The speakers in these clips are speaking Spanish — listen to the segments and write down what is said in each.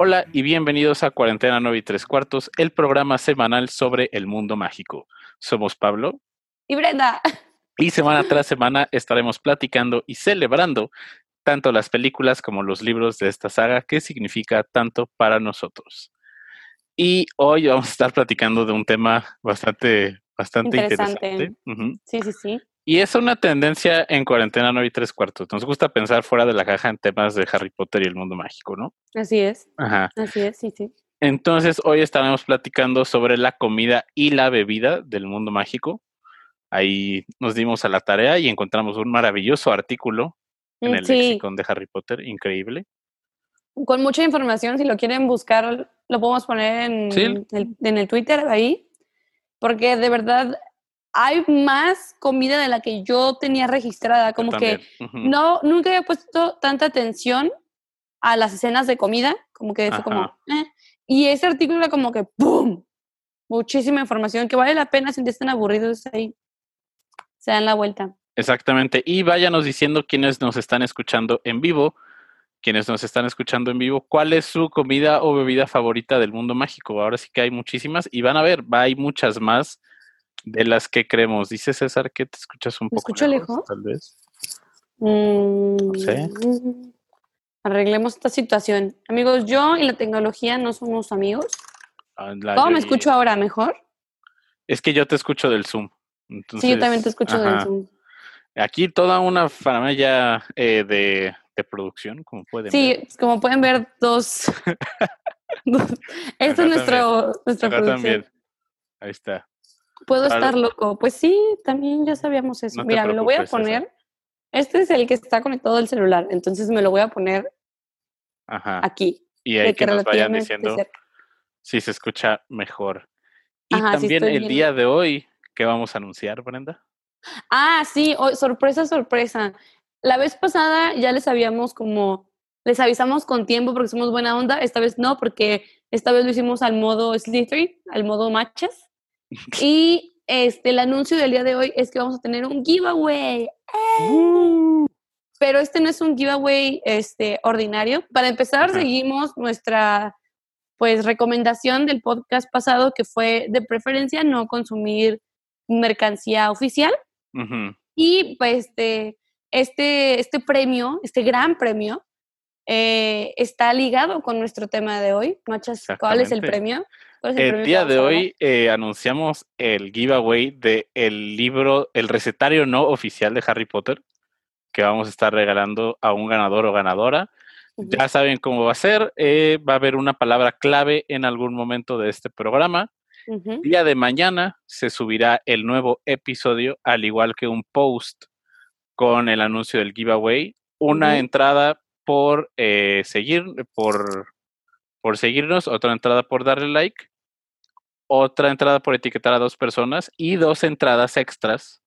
Hola y bienvenidos a Cuarentena 9 y 3 cuartos, el programa semanal sobre el mundo mágico. Somos Pablo y Brenda. Y semana tras semana estaremos platicando y celebrando tanto las películas como los libros de esta saga que significa tanto para nosotros. Y hoy vamos a estar platicando de un tema bastante, bastante interesante. Sí, sí, sí. Y es una tendencia en cuarentena 9 y tres cuartos. Nos gusta pensar fuera de la caja en temas de Harry Potter y el mundo mágico, ¿no? Así es. Ajá. Así es, sí, sí. Entonces, hoy estaremos platicando sobre la comida y la bebida del mundo mágico. Ahí nos dimos a la tarea y encontramos un maravilloso artículo en el lexicon de Harry Potter, increíble. Con mucha información, si lo quieren buscar, lo podemos poner en, el, en el Twitter ahí, porque de verdad hay más comida de la que yo tenía registrada, como que no, nunca había puesto tanta atención a las escenas de comida, como que fue como, eh. y ese artículo era como que, ¡pum! Muchísima información que vale la pena si están aburridos ahí, se dan la vuelta. Exactamente, y váyanos diciendo quiénes nos están escuchando en vivo, quienes nos están escuchando en vivo, cuál es su comida o bebida favorita del mundo mágico. Ahora sí que hay muchísimas y van a ver, hay muchas más de las que creemos. Dice César que te escuchas un poco escucho lejos, tal vez. Mm, arreglemos esta situación. Amigos, yo y la tecnología no somos amigos. Ah, ¿Cómo me escucho ahora? ¿Mejor? Es que yo te escucho del Zoom. sí, yo también te escucho del Zoom. Aquí toda una familia eh, de, de, producción, como pueden ver. Sí, como pueden ver, dos. Esto es nuestro, nuestra producción. Ahí está. Puedo estar loco. Pues sí, también ya sabíamos eso. Mira, me lo voy a poner. Este es el que está conectado al celular, entonces me lo voy a poner aquí. Y ahí que, nos vayan diciendo si se escucha mejor. Y también el día de hoy, ¿qué vamos a anunciar, Brenda? Ah, sí, sorpresa, sorpresa. La vez pasada ya les habíamos como, les avisamos con tiempo porque somos buena onda, esta vez no, porque esta vez lo hicimos al modo Slytherin, al modo matches. Y este, el anuncio del día de hoy es que vamos a tener un giveaway. ¡Eh! Pero este no es un giveaway este, ordinario. Para empezar, seguimos nuestra pues recomendación del podcast pasado que fue de preferencia no consumir mercancía oficial. Y pues este, este, este premio, este gran premio, eh, está ligado con nuestro tema de hoy. Machas, ¿cuál es el premio? El, día de hoy eh, anunciamos el giveaway de el libro, el recetario no oficial de Harry Potter, que vamos a estar regalando a un ganador o ganadora. Ya saben cómo va a ser. Eh, va a haber una palabra clave en algún momento de este programa. Día de mañana se subirá el nuevo episodio, al igual que un post con el anuncio del giveaway. Una entrada por eh, seguir, por por seguirnos, otra entrada por darle like, otra entrada por etiquetar a dos personas y dos entradas extras.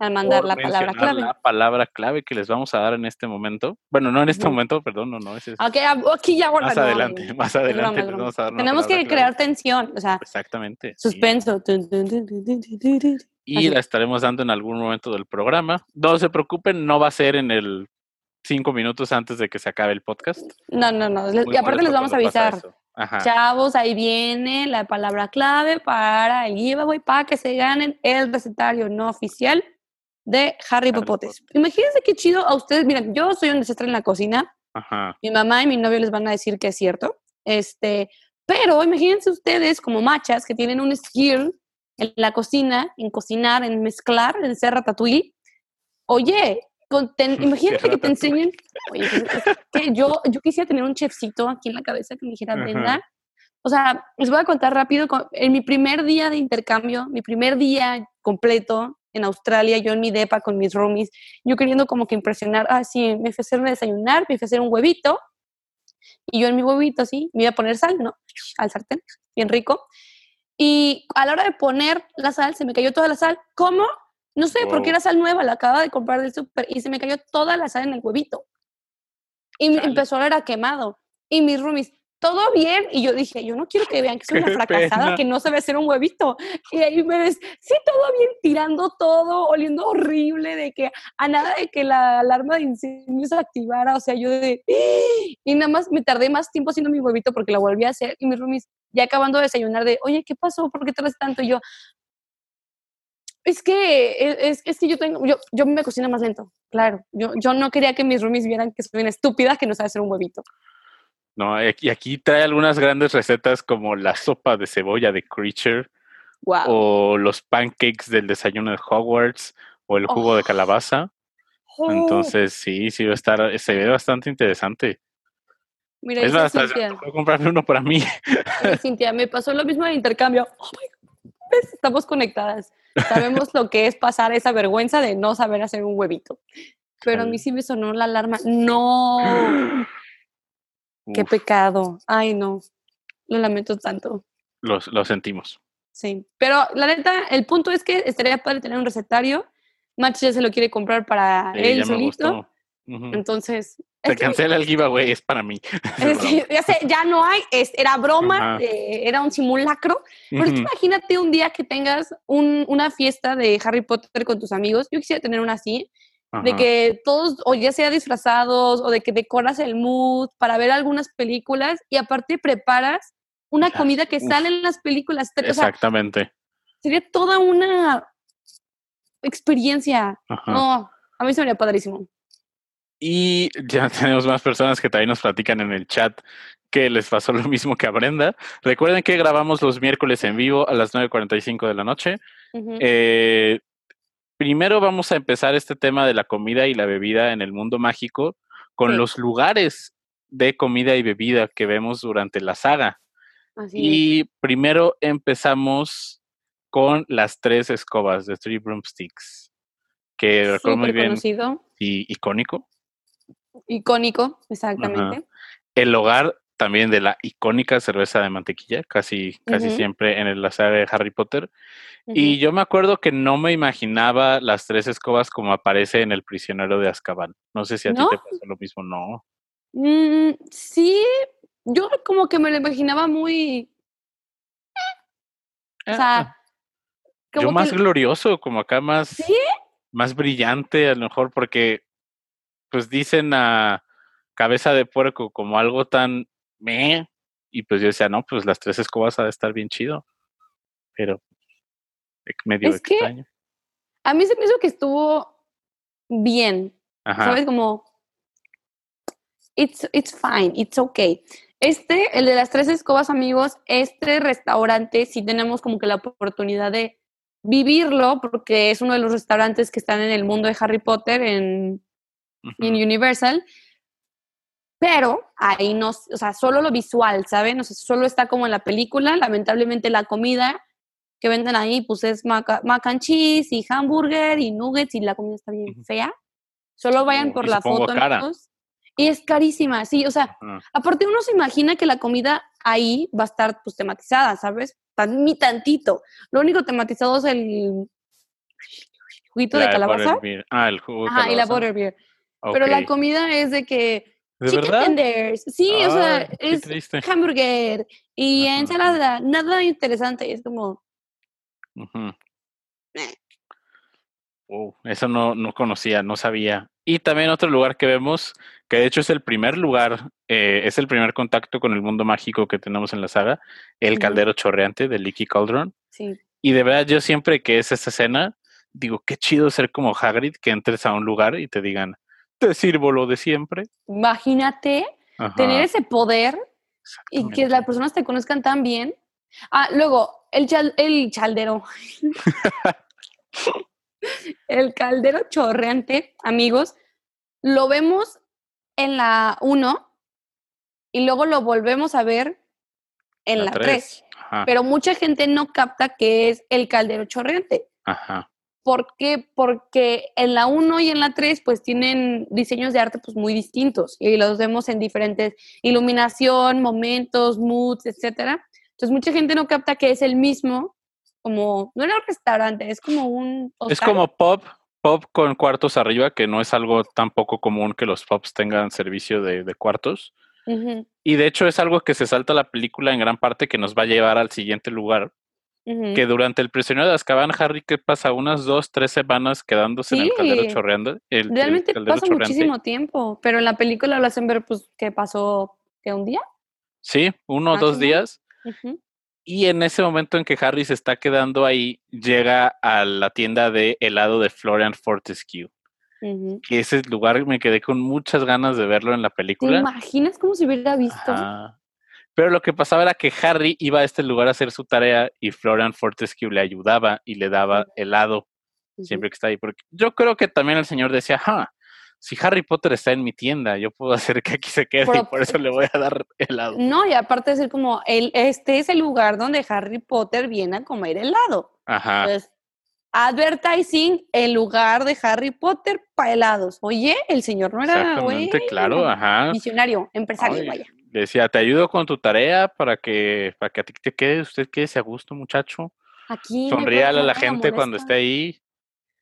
Al mandar la palabra clave. La palabra clave que les vamos a dar en este momento. Bueno, no en este momento, perdón, no, no. es okay, aquí ya Más adelante, más adelante. Tenemos que crear tensión, o sea. Exactamente. Suspenso. Y la estaremos dando en algún momento del programa. No se preocupen, no va a ser en el cinco minutos antes de que se acabe el podcast. No, no, no. y aparte les vamos a avisar. Chavos, ahí viene la palabra clave para el giveaway para que se ganen el recetario no oficial de Harry, Potter. Imagínense qué chido a ustedes. Miren, yo soy un desastre en la cocina. Mi mamá y mi novio les van a decir que es cierto. Este, pero imagínense ustedes como machas que tienen un skill en la cocina, en cocinar, en mezclar, en ser ratatouille. Oye, imagínate que te enseñen. Oye, pues, que yo, yo quisiera tener un chefcito aquí en la cabeza que me dijera, Brenda. O sea, les voy a contar rápido. En mi primer día de intercambio, mi primer día completo en Australia, yo en mi depa con mis roomies, yo queriendo como que impresionar, ah, sí, me ofrecieron a desayunar, me ofrecieron un huevito, y yo en mi huevito, así, me iba a poner sal, ¿no? Al sartén, bien rico. Y a la hora de poner la sal, se me cayó toda la sal. ¿Cómo? No sé, porque era sal nueva, la acaba de comprar del súper y se me cayó toda la sal en el huevito. Y empezó a oler quemado. Y mis roomies, todo bien. Y yo dije, yo no quiero que vean que soy una fracasada, que no sabe hacer un huevito. Y ahí me ves, Sí, todo bien, tirando todo, oliendo horrible, de que a nada de que la alarma de incendio se activara, o sea, yo de... Y nada más me tardé más tiempo haciendo mi huevito porque la volví a hacer y mis roomies ya acabando de desayunar de, oye, ¿qué pasó? ¿Por qué tardas tanto? Y yo, es que, e, es, es, que yo tengo, yo, yo me cocino más lento, claro. Yo, yo no quería que mis roomies vieran que soy una estúpida que no sabe hacer un huevito. No, y aquí trae algunas grandes recetas como la sopa de cebolla de Creature, o los pancakes del desayuno de Hogwarts, o el jugo de oh. calabaza. Oh. Entonces, sí, sí va a estar, se ve bastante interesante. Mira, es más, voy a comprarme uno para mí. Cintia, me pasó lo mismo de intercambio. Oh Estamos conectadas. Sabemos lo que es pasar esa vergüenza de no saber hacer un huevito. Pero a mí sí me sonó la alarma. No. Qué pecado. Ay, no. Lo lamento tanto. Lo, lo sentimos. Sí. Pero la neta, el punto es que estaría padre tener un recetario. Match ya se lo quiere comprar para él solito. Entonces. Se cancela el giveaway, es para mí. ya, sé, ya no hay, era broma, era un simulacro. Pero imagínate un día que tengas un, una fiesta de Harry Potter con tus amigos. Yo quisiera tener una así, de que todos, o ya sea disfrazados, o de que decoras el mood para ver algunas películas y aparte preparas una comida que sale en las películas. Exactamente. sería toda una experiencia. No, a mí se me haría padrísimo. Y ya tenemos más personas que también nos platican en el chat que les pasó lo mismo que a Brenda. Recuerden que grabamos los miércoles en vivo a las 9.45 de la noche. eh, primero vamos a empezar este tema de la comida y la bebida en el mundo mágico con los lugares de comida y bebida que vemos durante la saga. y primero empezamos con las tres escobas de Three Broomsticks, que recuerdo muy bien y icónico. Icónico, exactamente. El hogar también de la icónica cerveza de mantequilla, casi, casi siempre en la saga de Harry Potter. Y yo me acuerdo que no me imaginaba las tres escobas como aparece en El prisionero de Azkaban. No sé si a ti te pasó lo mismo, ¿no? Mm, sí, yo como que me lo imaginaba muy... o sea... Ah, yo más glorioso, como acá más... Más brillante, a lo mejor porque, pues dicen a cabeza de puerco como algo tan me. Y pues yo decía, no, pues las tres escobas ha de estar bien chido. Pero medio es extraño. Que a mí se me hizo que estuvo bien. ¿Sabes? Como. It's, it's fine, it's okay. Este, el de las tres escobas, amigos, este restaurante sí tenemos como que la oportunidad de vivirlo porque es uno de los restaurantes que están en el mundo de Harry Potter en, en Universal pero ahí no, o sea, solo lo visual, ¿saben? O sea, solo está como en la película, lamentablemente la comida que venden ahí, pues es mac, and cheese y hamburger y nuggets y la comida está bien fea. Solo vayan por la foto. Y es carísima, sí, o sea, aparte uno se imagina que la comida ahí va a estar pues tematizada, ¿sabes? Tan, tantito. Lo único tematizado es el juguito de calabaza. Ah, el jugo de calabaza. y la butterbeer. Pero la comida es de que ¿De verdad? tenders. Sí, o sea, es hamburger y ensalada, nada interesante, es como... eso no, no conocía, no sabía. Y también otro lugar que vemos, que de hecho es el primer lugar, eh, es el primer contacto con el mundo mágico que tenemos en la saga, el caldero chorreante de Leaky Cauldron. Sí. Y de verdad, yo siempre que es esta escena, digo, qué chido ser como Hagrid, que entres a un lugar y te digan, te sirvo lo de siempre. Imagínate tener ese poder y que las personas te conozcan tan bien. Ah, luego, el, el chaldero. el caldero chorreante, amigos, lo vemos en la 1 y luego lo volvemos a ver en la 3. Pero mucha gente no capta que es el caldero chorreante. Ajá. ¿Por qué? Porque en la 1 y en la 3 pues tienen diseños de arte pues muy distintos y los vemos en diferentes iluminación, momentos, moods, etcétera. Entonces mucha gente no capta que es el mismo, como no era un restaurante, es como un Es como pop, pop con cuartos arriba, que no es algo tan poco común que los pops tengan servicio de, cuartos. Y de hecho es algo que se salta la película en gran parte que nos va a llevar al siguiente lugar, que durante el prisionero de Azkaban, Harry, ¿qué pasa? Unas dos, tres semanas quedándose en el caldero chorreando. Realmente pasa muchísimo tiempo, pero en la película lo hacen ver, pues, que pasó, que un día. Sí, uno o dos días. Y en ese momento en que Harry se está quedando ahí, llega a la tienda de helado de Florian Fortescue. Que ese lugar me quedé con muchas ganas de verlo en la película. ¿Te imaginas cómo se hubiera visto? Pero lo que pasaba era que Harry iba a este lugar a hacer su tarea y Florian Fortescue le ayudaba y le daba helado siempre que está ahí. Porque yo creo que también el señor decía, ah, si Harry Potter está en mi tienda, yo puedo hacer que aquí se quede y por eso le voy a dar helado. No, y aparte de ser como, el, este es el lugar donde Harry Potter viene a comer helado. Ajá. Entonces, advertising en lugar de Harry Potter para helados. Oye, el señor no era, Exactamente, claro, ajá. Visionario, empresario, vaya. Decía, te ayudo con tu tarea para que, para que a ti te quede, usted quede a gusto, muchacho. Aquí. Sonríale a la gente cuando esté ahí.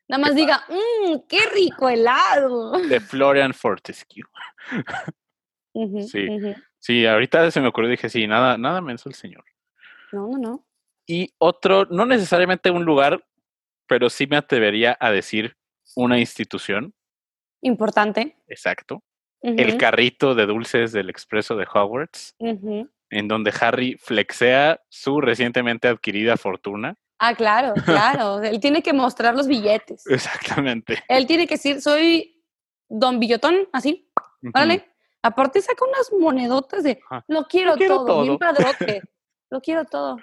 Nada más diga, mmm, qué rico helado. De Florian Fortescue. sí, sí, ahorita se me ocurrió, dije, sí, nada, nada menos el señor. No, no, no. Y otro, no necesariamente un lugar, pero sí me atrevería a decir una institución. Importante. Exacto. El carrito de dulces del expreso de Hogwarts, en donde Harry flexea su recientemente adquirida fortuna. Ah, claro, claro. Él tiene que mostrar los billetes. Exactamente. Él tiene que decir, soy don Billotón, así. ¿Vale? Aparte saca unas monedotas de, lo quiero, todo, bien padrote. lo quiero todo.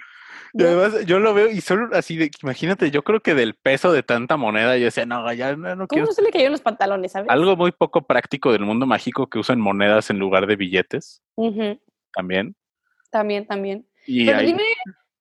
Y además yo lo veo y solo así de, imagínate, yo creo que del peso de tanta moneda, yo decía, no, ya no, no ¿Cómo se le cayó los pantalones, sabes? Algo muy poco práctico del mundo mágico que usan monedas en lugar de billetes. También. También, también. Pero dime,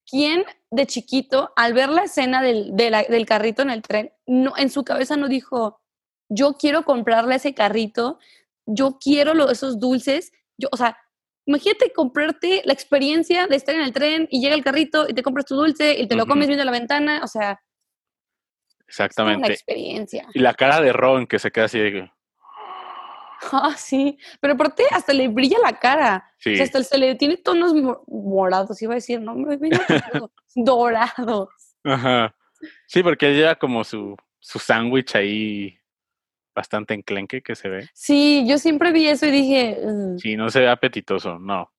¿quién de chiquito, al ver la escena del, del carrito en el tren, no, en su cabeza no dijo, yo quiero comprarle ese carrito, yo quiero lo, esos dulces, yo, o sea, imagínate comprarte la experiencia de estar en el tren y llega el carrito y te compras tu dulce y te lo comes viendo la ventana, o sea. Exactamente. La experiencia. Y la cara de Ron que se queda así de. Ah, sí, pero aparte hasta le brilla la cara. Sí. O sea, hasta se le tiene tonos morados, iba a decir, no, me dorados. Ajá. Sí, porque él lleva como su, su sándwich ahí bastante enclenque que se ve. Sí, yo siempre vi eso y dije... Sí, no se ve apetitoso, no.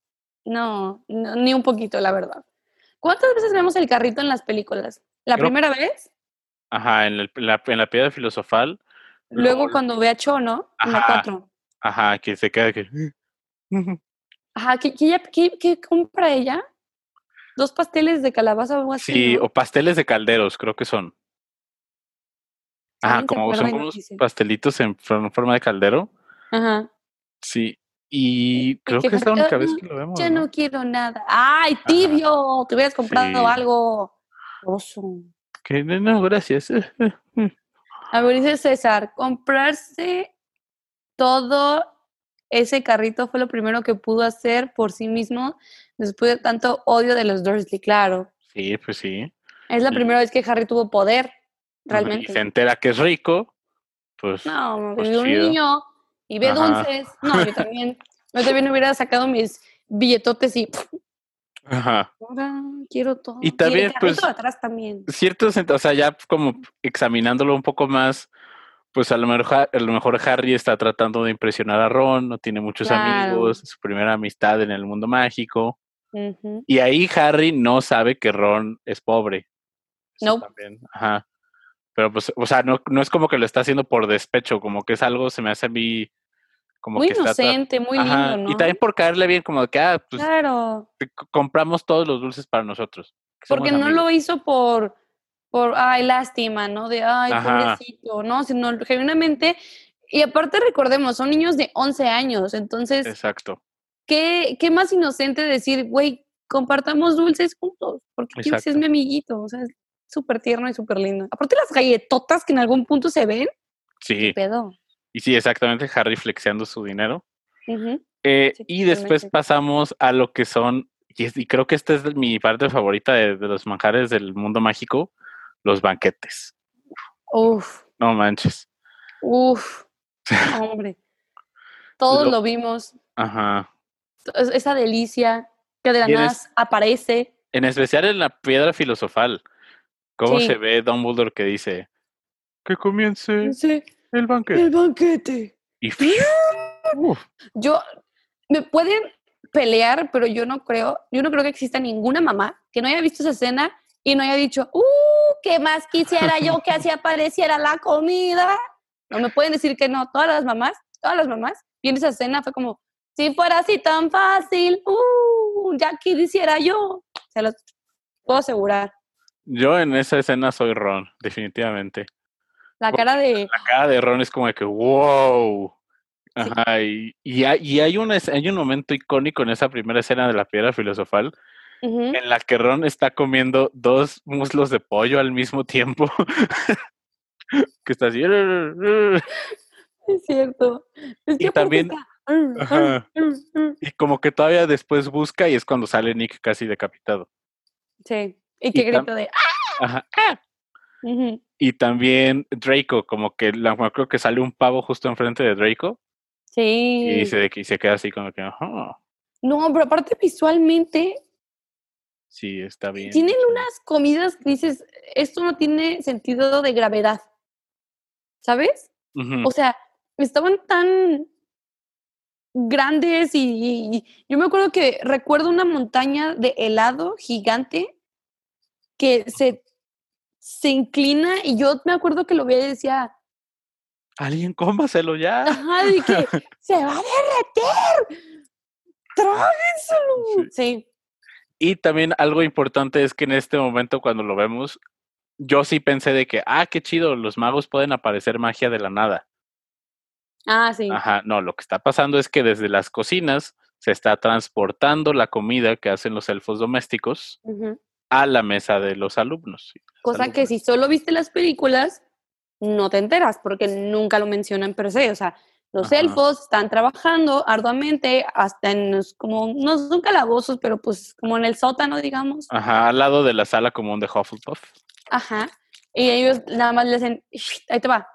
no. ni un poquito, la verdad. ¿Cuántas veces vemos el carrito en las películas? ¿La primera vez? Ajá, en, la, en la piedra filosofal. Luego cuando ve a Cho, ¿no? En la cuatro. Ajá, que se queda que... Ajá, ¿qué, qué, compra ella? ¿Dos pasteles de calabaza o algo así? Sí, o pasteles de calderos, creo que son. Ajá, como son unos pastelitos en forma de caldero. Ajá. Sí. Y creo que, es la única vez que lo vemos. Ya ¿no? quiero nada. ¡Ay, tibio! Te hubieras comprado algo. Oso. Que no, gracias. A ver, dice César, comprarse todo ese carrito fue lo primero que pudo hacer por sí mismo después de tanto odio de los Dursley, claro. Sí, pues sí. Es la primera vez que Harry tuvo poder. Realmente. Y se entera que es rico, pues. No, pues un niño y ve dulces. No, yo también. Yo también hubiera sacado mis billetotes y. Ajá. Ahora quiero todo. Y también, pues. atrás también. Cierto, o sea, ya como examinándolo un poco más, pues a lo mejor, a lo mejor Harry está tratando de impresionar a Ron, no tiene muchos amigos, su primera amistad en el mundo mágico. Y ahí Harry no sabe que Ron es pobre. no. Ajá. Pero pues, o sea, no, no es como que lo está haciendo por despecho, como que es algo, se me hace a mí como muy que inocente, muy lindo, ¿no? Y también por caerle bien, como que, ah, pues claro. compramos todos los dulces para nosotros. Porque no lo hizo por, por, ay, lástima, ¿no? De, ay, pobrecito, ¿no? Sino genuinamente, y aparte recordemos, son niños de 11 años, entonces... Exacto. ¿Qué, qué más inocente decir, güey, compartamos dulces juntos? Porque es mi amiguito, o sea, súper tierno y súper lindo. Aparte las galletotas que en algún punto se ven. Sí. pedo? Y sí, exactamente, Harry flexeando su dinero. Eh, y después pasamos a lo que son, y, creo que esta es mi parte favorita de, los manjares del mundo mágico, los banquetes. Uf. No manches. Uf. Hombre. Todos lo, vimos. Ajá. Esa delicia que de la nada aparece En especial en la piedra filosofal. ¿Cómo se ve Dumbledore que dice que comience el banquete? El banquete. Y Yo, me pueden pelear, pero yo no creo, yo no creo que exista ninguna mamá que no haya visto esa escena y no haya dicho, ¡uh! ¿Qué más quisiera yo que así apareciera la comida? No me pueden decir que no. Todas las mamás, todas las mamás, viendo esa escena fue como, si fuera así tan fácil, ¡uh! Ya quisiera yo. Se lo puedo asegurar. Yo en esa escena soy Ron, definitivamente. La cara de... La cara de Ron es como de que, wow. Ajá, y, y, hay, un, hay un momento icónico en esa primera escena de la piedra filosofal en la que Ron está comiendo dos muslos de pollo al mismo tiempo. que está así. Es cierto. y también. y como que todavía después busca y es cuando sale Nick casi decapitado. Sí. Y que grita de. Ajá. ¡Ah! Y también Draco, como que la, creo que sale un pavo justo enfrente de Draco. Sí. Y se, y se queda así como que. No, pero aparte visualmente. Sí, está bien. Tienen unas comidas que dices, esto no tiene sentido de gravedad. ¿Sabes? O sea, estaban tan grandes y, yo me acuerdo que recuerdo una montaña de helado gigante que se, se inclina y yo me acuerdo que lo veía y decía, alguien cómaselo ya. Ajá, y que se va a derretir. Tráguenselo. Sí. Y también algo importante es que en este momento cuando lo vemos, yo sí pensé de que, ah, qué chido, los magos pueden aparecer magia de la nada. Ah, sí. Ajá, no, lo que está pasando es que desde las cocinas se está transportando la comida que hacen los elfos domésticos a la mesa de los alumnos. Cosa que si solo viste las películas, no te enteras porque nunca lo mencionan per se. O sea, los elfos están trabajando arduamente hasta en como, no son calabozos, pero pues como en el sótano, digamos. Ajá, al lado de la sala común de Hufflepuff. Ajá. Y ellos nada más le dicen, ahí te va.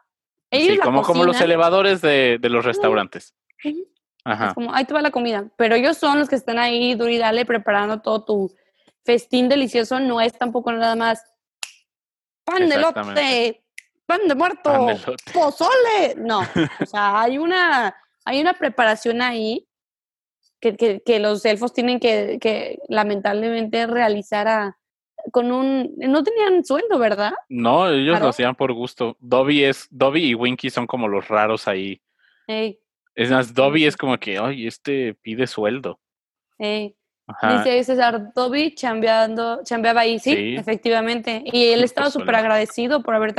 Ellos sí, como, como los elevadores de, de los restaurantes. Ajá. Es como, ahí te va la comida. Pero ellos son los que están ahí, duro y dale, preparando todo tu festín delicioso. No es tampoco nada más pan de lote, pan de muerto, pozole. No, o sea, hay una, hay una preparación ahí que, que, que los elfos tienen que, que lamentablemente realizar a, con un no tenían sueldo, ¿verdad? No, ellos lo hacían por gusto. Dobby es Dobby y Winky son como los raros ahí. Es más, Dobby es como que, ay, este pide sueldo. Dice César, Dobby chambeando, chambeaba ahí, sí, efectivamente. Y él estaba súper agradecido por haber,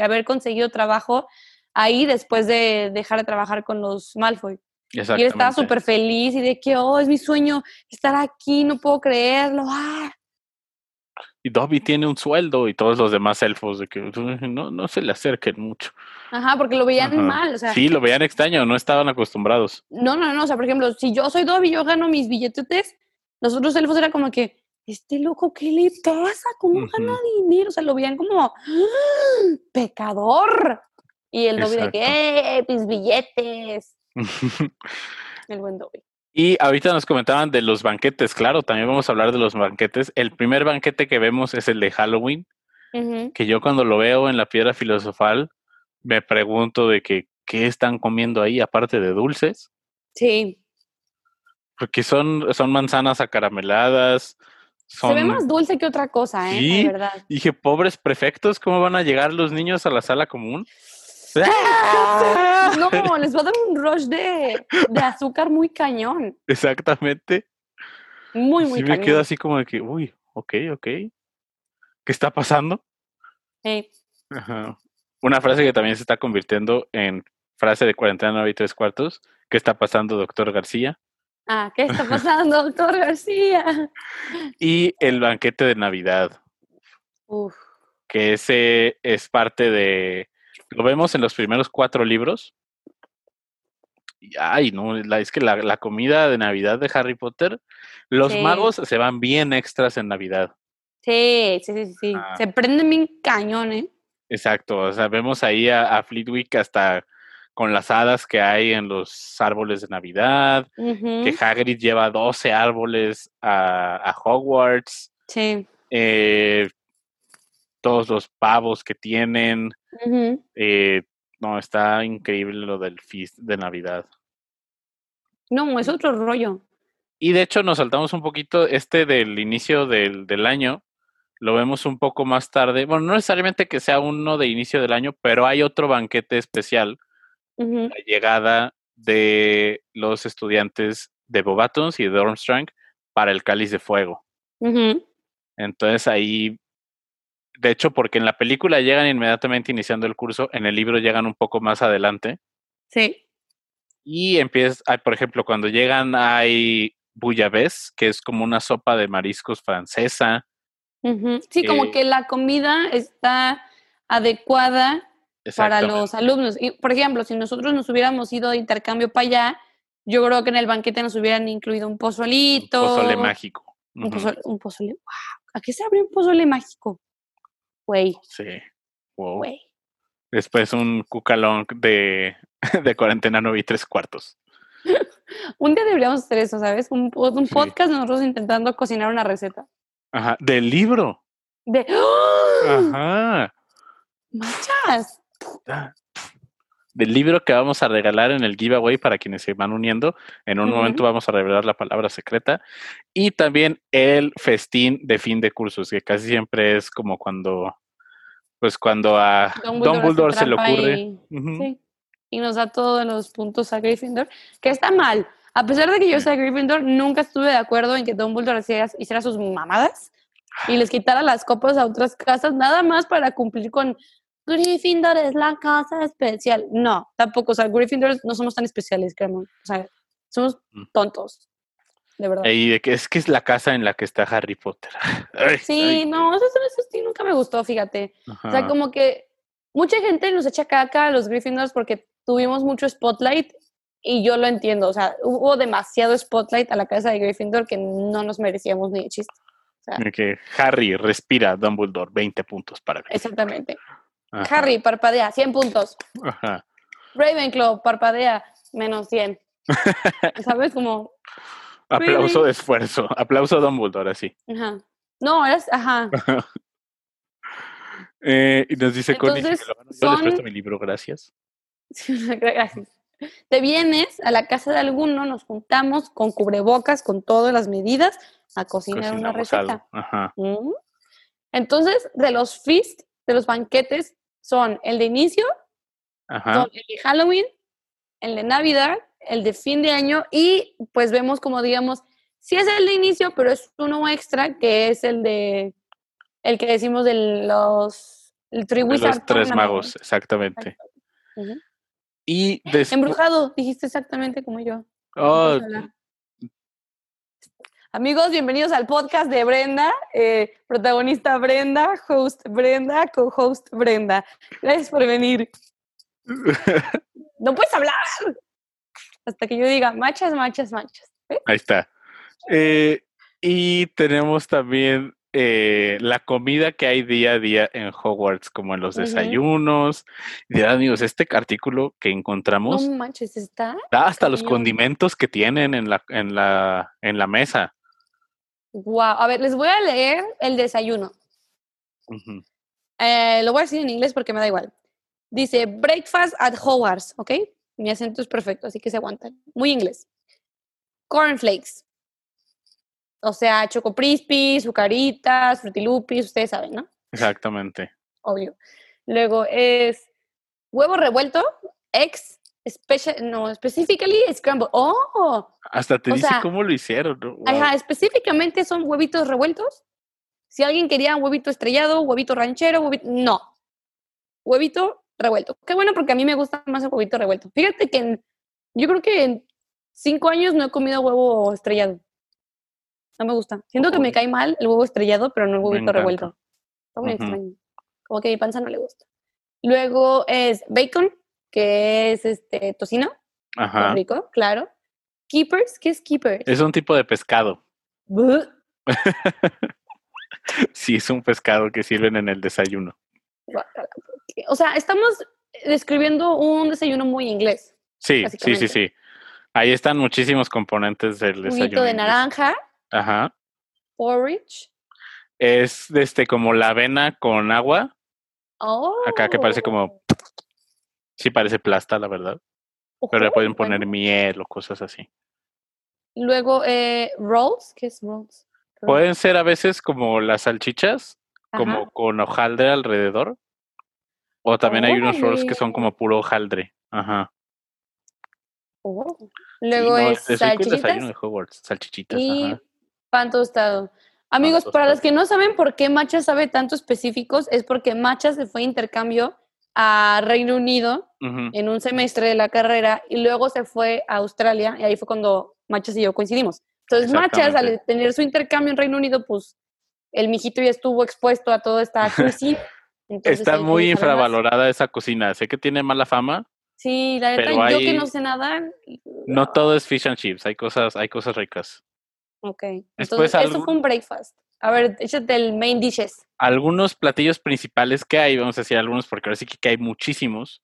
haber conseguido trabajo ahí después de dejar de trabajar con los Malfoy. Y él estaba súper feliz y de que, oh, es mi sueño estar aquí, no puedo creerlo. Ah y Dobby tiene un sueldo y todos los demás elfos de que no, no se le acerquen mucho. Ajá, porque lo veían mal, o sea. Sí, lo veían extraño, no estaban acostumbrados. No, no, no, o sea, por ejemplo, si yo soy Dobby yo gano mis billetes, los otros elfos era como que, este loco, ¿qué le pasa? ¿Cómo gana dinero? O sea, lo veían como, ¡Ah! pecador. Y el Dobby de que, ¡eh, mis billetes! el buen Dobby. Y ahorita nos comentaban de los banquetes, claro, también vamos a hablar de los banquetes. El primer banquete que vemos es el de Halloween, que yo cuando lo veo en la piedra filosofal me pregunto de que, qué están comiendo ahí aparte de dulces. Sí. Porque son, son manzanas acarameladas. Se ve más dulce que otra cosa, ¿eh? Sí, verdad. Dije, pobres prefectos, ¿cómo van a llegar los niños a la sala común? No, les va a dar un rush de, azúcar muy cañón. Exactamente. Muy, muy sí me quedo así como de que, uy, ok, ok. ¿Qué está pasando? Una frase que también se está convirtiendo en frase de cuarentena y tres cuartos. ¿Qué está pasando, doctor García? Ah, ¿qué está pasando, doctor García? Y el banquete de Navidad. Uf. Que ese es parte de lo vemos en los primeros cuatro libros. Y, ay, no, es que la, comida de Navidad de Harry Potter, los magos se van bien extras en Navidad. Sí, sí, sí, sí. Ah. Se prenden bien cañón, ¿eh? Exacto, o sea, vemos ahí a, a Fleetwick hasta con las hadas que hay en los árboles de Navidad, que Hagrid lleva 12 árboles a, Hogwarts. Sí. Eh, todos los pavos que tienen. Eh, no, está increíble lo del feast de Navidad. No, es otro rollo. Y de hecho nos saltamos un poquito este del inicio del, del año, lo vemos un poco más tarde. Bueno, no necesariamente que sea uno de inicio del año, pero hay otro banquete especial, la llegada de los estudiantes de Bobatons y de Ormstrang para el Cáliz de Fuego. Entonces ahí, de hecho, porque en la película llegan inmediatamente iniciando el curso, en el libro llegan un poco más adelante. Sí. Y empieza, por ejemplo, cuando llegan hay bouillabaisse, que es como una sopa de mariscos francesa. Sí, como que la comida está adecuada para los alumnos. Y, por ejemplo, si nosotros nos hubiéramos ido de intercambio para allá, yo creo que en el banquete nos hubieran incluido un pozolito. Un pozole mágico. Un, pozole, Wow. ¿A qué se abre un pozole mágico? Güey. Sí. Wow. Después un cucalón de, de cuarentena nueve y tres cuartos. un día deberíamos hacer eso, ¿sabes? Un, un podcast nosotros intentando cocinar una receta. Ajá, del libro. De. ¡Ah! Ajá. Machas. Del libro que vamos a regalar en el giveaway para quienes se van uniendo. En un momento vamos a revelar la palabra secreta. Y también el festín de fin de cursos, que casi siempre es como cuando, pues cuando a Dumbledore, se, le ocurre. sí. Y nos da todos los puntos a Gryffindor, que está mal. A pesar de que yo sea Gryffindor, nunca estuve de acuerdo en que Dumbledore hiciera sus mamadas y les quitara las copas a otras casas, nada más para cumplir con Gryffindor es la casa especial. No, tampoco. O sea, Gryffindor no somos tan especiales, creo. O sea, somos mm. tontos. De verdad. Y es que es la casa en la que está Harry Potter. sí, no, eso, sí nunca me gustó, fíjate. O sea, como que mucha gente nos echa caca a los Gryffindors porque tuvimos mucho spotlight y yo lo entiendo, o sea, hubo demasiado spotlight a la casa de Gryffindor que no nos merecíamos ni de chiste. que Harry respira Dumbledore, 20 puntos para Gryffindor. Exactamente. Harry parpadea, 100 puntos. Ajá. Ravenclaw parpadea, menos 100. ¿Sabes? Como... Aplauso de esfuerzo, aplauso a Dumbledore, así. Ajá. No, es, ajá. eh, y nos dice Connie que lo Yo les presto mi libro, gracias. gracias te vienes a la casa de alguno, nos juntamos con cubrebocas, con todas las medidas, a cocinar una receta. Mm. Entonces, de los feast, de los banquetes, son el de inicio, Son el de Halloween, el de Navidad, el de fin de año y pues vemos como digamos, sí es el de inicio, pero es uno extra que es el de, el que decimos de los, el Los tres magos, exactamente. Y Embrujado, dijiste exactamente como yo. Oh, Amigos, bienvenidos al podcast de Brenda, eh, protagonista Brenda, host Brenda, co-host Brenda. Gracias por venir. no puedes hablar hasta que yo diga machas, machas, machas. ¿eh? Ahí está. Eh, y tenemos también eh, la comida que hay día a día en Hogwarts, como en los desayunos. Y amigos, este artículo que encontramos no manches, está da hasta los condimentos que tienen en la, en la, en la mesa. Wow, a ver, les voy a leer el desayuno. Eh, lo voy a decir en inglés porque me da igual. Dice breakfast at Hogwarts, ¿ok? Mi acento es perfecto, así que se aguantan. Muy inglés. Cornflakes, o sea, Choco Crispy, Zucaritas, Frutilupis, ustedes saben, ¿no? Exactamente. Obvio. Luego es huevo revuelto, eggs, special, no, specifically scrambled. ¡Oh! Hasta te dice cómo lo hicieron, ¿no? Ajá, específicamente son huevitos revueltos. Si alguien quería un huevito estrellado, huevito ranchero, huevito... No. Huevito revuelto. Qué bueno porque a mí me gusta más el huevito revuelto. Fíjate que yo creo que en cinco años no he comido huevo estrellado. No me gusta. Siento que me cae mal el huevo estrellado, pero no el huevito revuelto. Está muy extraño. Como que a mi panza no le gusta. Luego es bacon, que es este tocino. Ajá. rico, claro. Keepers, ¿qué es keepers? Es un tipo de pescado. sí, es un pescado que sirven en el desayuno. O sea, estamos describiendo un desayuno muy inglés. Sí, sí, sí, sí. Ahí están muchísimos componentes del desayuno. de naranja. Ajá. Porridge. Es este como la avena con agua. Oh. Acá que parece como. Sí parece plasta, la verdad. Pero le pueden poner miel o cosas así. Luego, eh, rolls, ¿qué es rolls? Pueden ser a veces como las salchichas, como con hojaldre alrededor. O también hay unos rolls que son como puro hojaldre. Ajá. Oh. Luego es, salchichitas. de Hogwarts, salchichitas. Y pan tostado. Amigos, para los que no saben por qué Macha sabe tanto específicos, es porque Macha se fue a intercambio a Reino Unido en un semestre de la carrera y luego se fue a Australia y ahí fue cuando Machas y yo coincidimos. Entonces Machas al tener su intercambio en Reino Unido, pues el mijito ya estuvo expuesto a toda esta cocina. Está muy infravalorada esa cocina. Sé que tiene mala fama. Sí, la verdad, yo que no sé nada. No todo es fish and chips, hay cosas, hay cosas ricas. Ok. Entonces, eso fue un breakfast. A ver, échate el main dishes. Algunos platillos principales que hay, vamos a decir algunos porque ahora sí que hay muchísimos.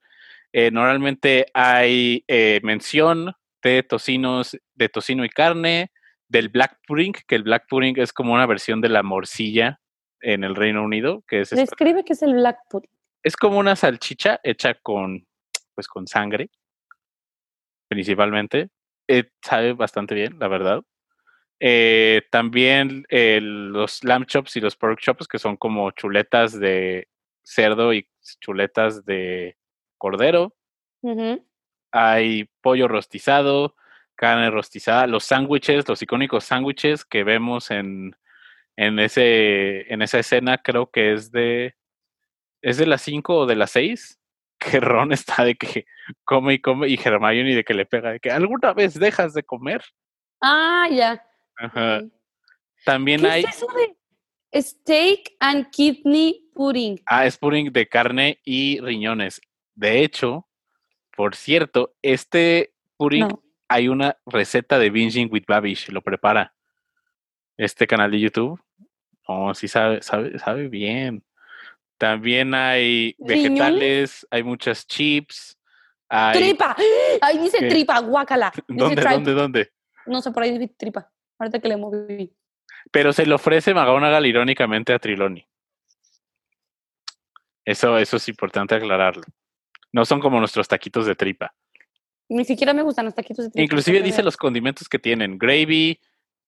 Eh, normalmente hay eh, mención de tocinos, de tocino y carne, del black pudding, que el black pudding es como una versión de la morcilla en el Reino Unido, que es Describe qué es el black pudding. Es como una salchicha hecha con pues con sangre principalmente. Eh, sabe bastante bien, la verdad. Eh, también eh, los lamb chops y los pork chops, que son como chuletas de cerdo y chuletas de cordero. Hay pollo rostizado, carne rostizada, los sándwiches, los icónicos sándwiches que vemos en, en, ese, en esa escena, creo que es de, es de las 5 o de las 6, que Ron está de que come y come y Hermione de que le pega, de que alguna vez dejas de comer. Ah, ya. Ajá. También ¿Qué hay. Es eso de steak and kidney pudding. Ah, es pudding de carne y riñones. De hecho, por cierto, este pudding hay una receta de Binging with Babish, lo prepara. Este canal de YouTube. Oh, sí sabe, sabe, sabe bien. También hay vegetales, hay muchas chips. ¡Tripa! Ahí dice tripa, guácala. ¿Dónde, dónde, dónde? No sé, por ahí dice tripa. Ahorita que le moví. Pero se le ofrece McGonagall irónicamente a Triloni. Eso, eso es importante aclararlo. No son como nuestros taquitos de tripa. Ni siquiera me gustan los taquitos de tripa. Inclusive dice los condimentos que tienen. Gravy,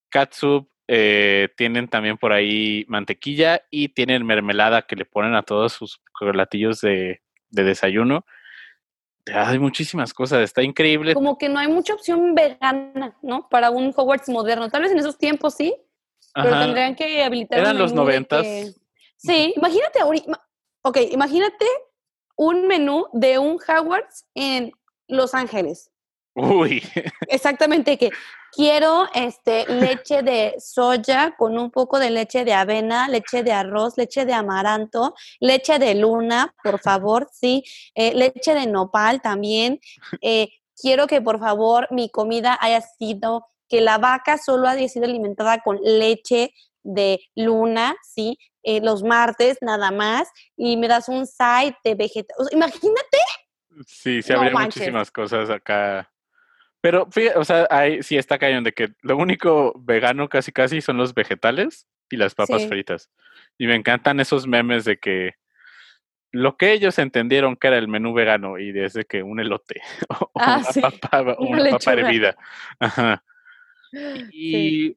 catsup, eh, tienen también por ahí mantequilla y tienen mermelada que le ponen a todos sus platillos de, de desayuno. Hay muchísimas cosas, está increíble. Como que no hay mucha opción vegana, ¿no? Para un Hogwarts moderno. Tal vez en esos tiempos sí, pero tendrían que habilitar. Eran los noventas. Sí, imagínate ahorita. Ok, imagínate un menú de un Hogwarts en Los Ángeles. Uy. Exactamente, que quiero este, leche de soya con un poco de leche de avena, leche de arroz, leche de amaranto, leche de luna, por favor, sí, eh, leche de nopal también. Eh, quiero que por favor mi comida haya sido, que la vaca solo haya sido alimentada con leche de luna, ¿sí? Eh, los martes nada más, y me das un side de vegetales. Imagínate. Sí, sí, habría muchísimas cosas acá pero, fíjate, o sea, ahí sí está cañón de que lo único vegano casi casi son los vegetales y las papas fritas. Y me encantan esos memes de que lo que ellos entendieron que era el menú vegano y desde que un elote o ah, una, papa, una, papa hervida. Ajá. Y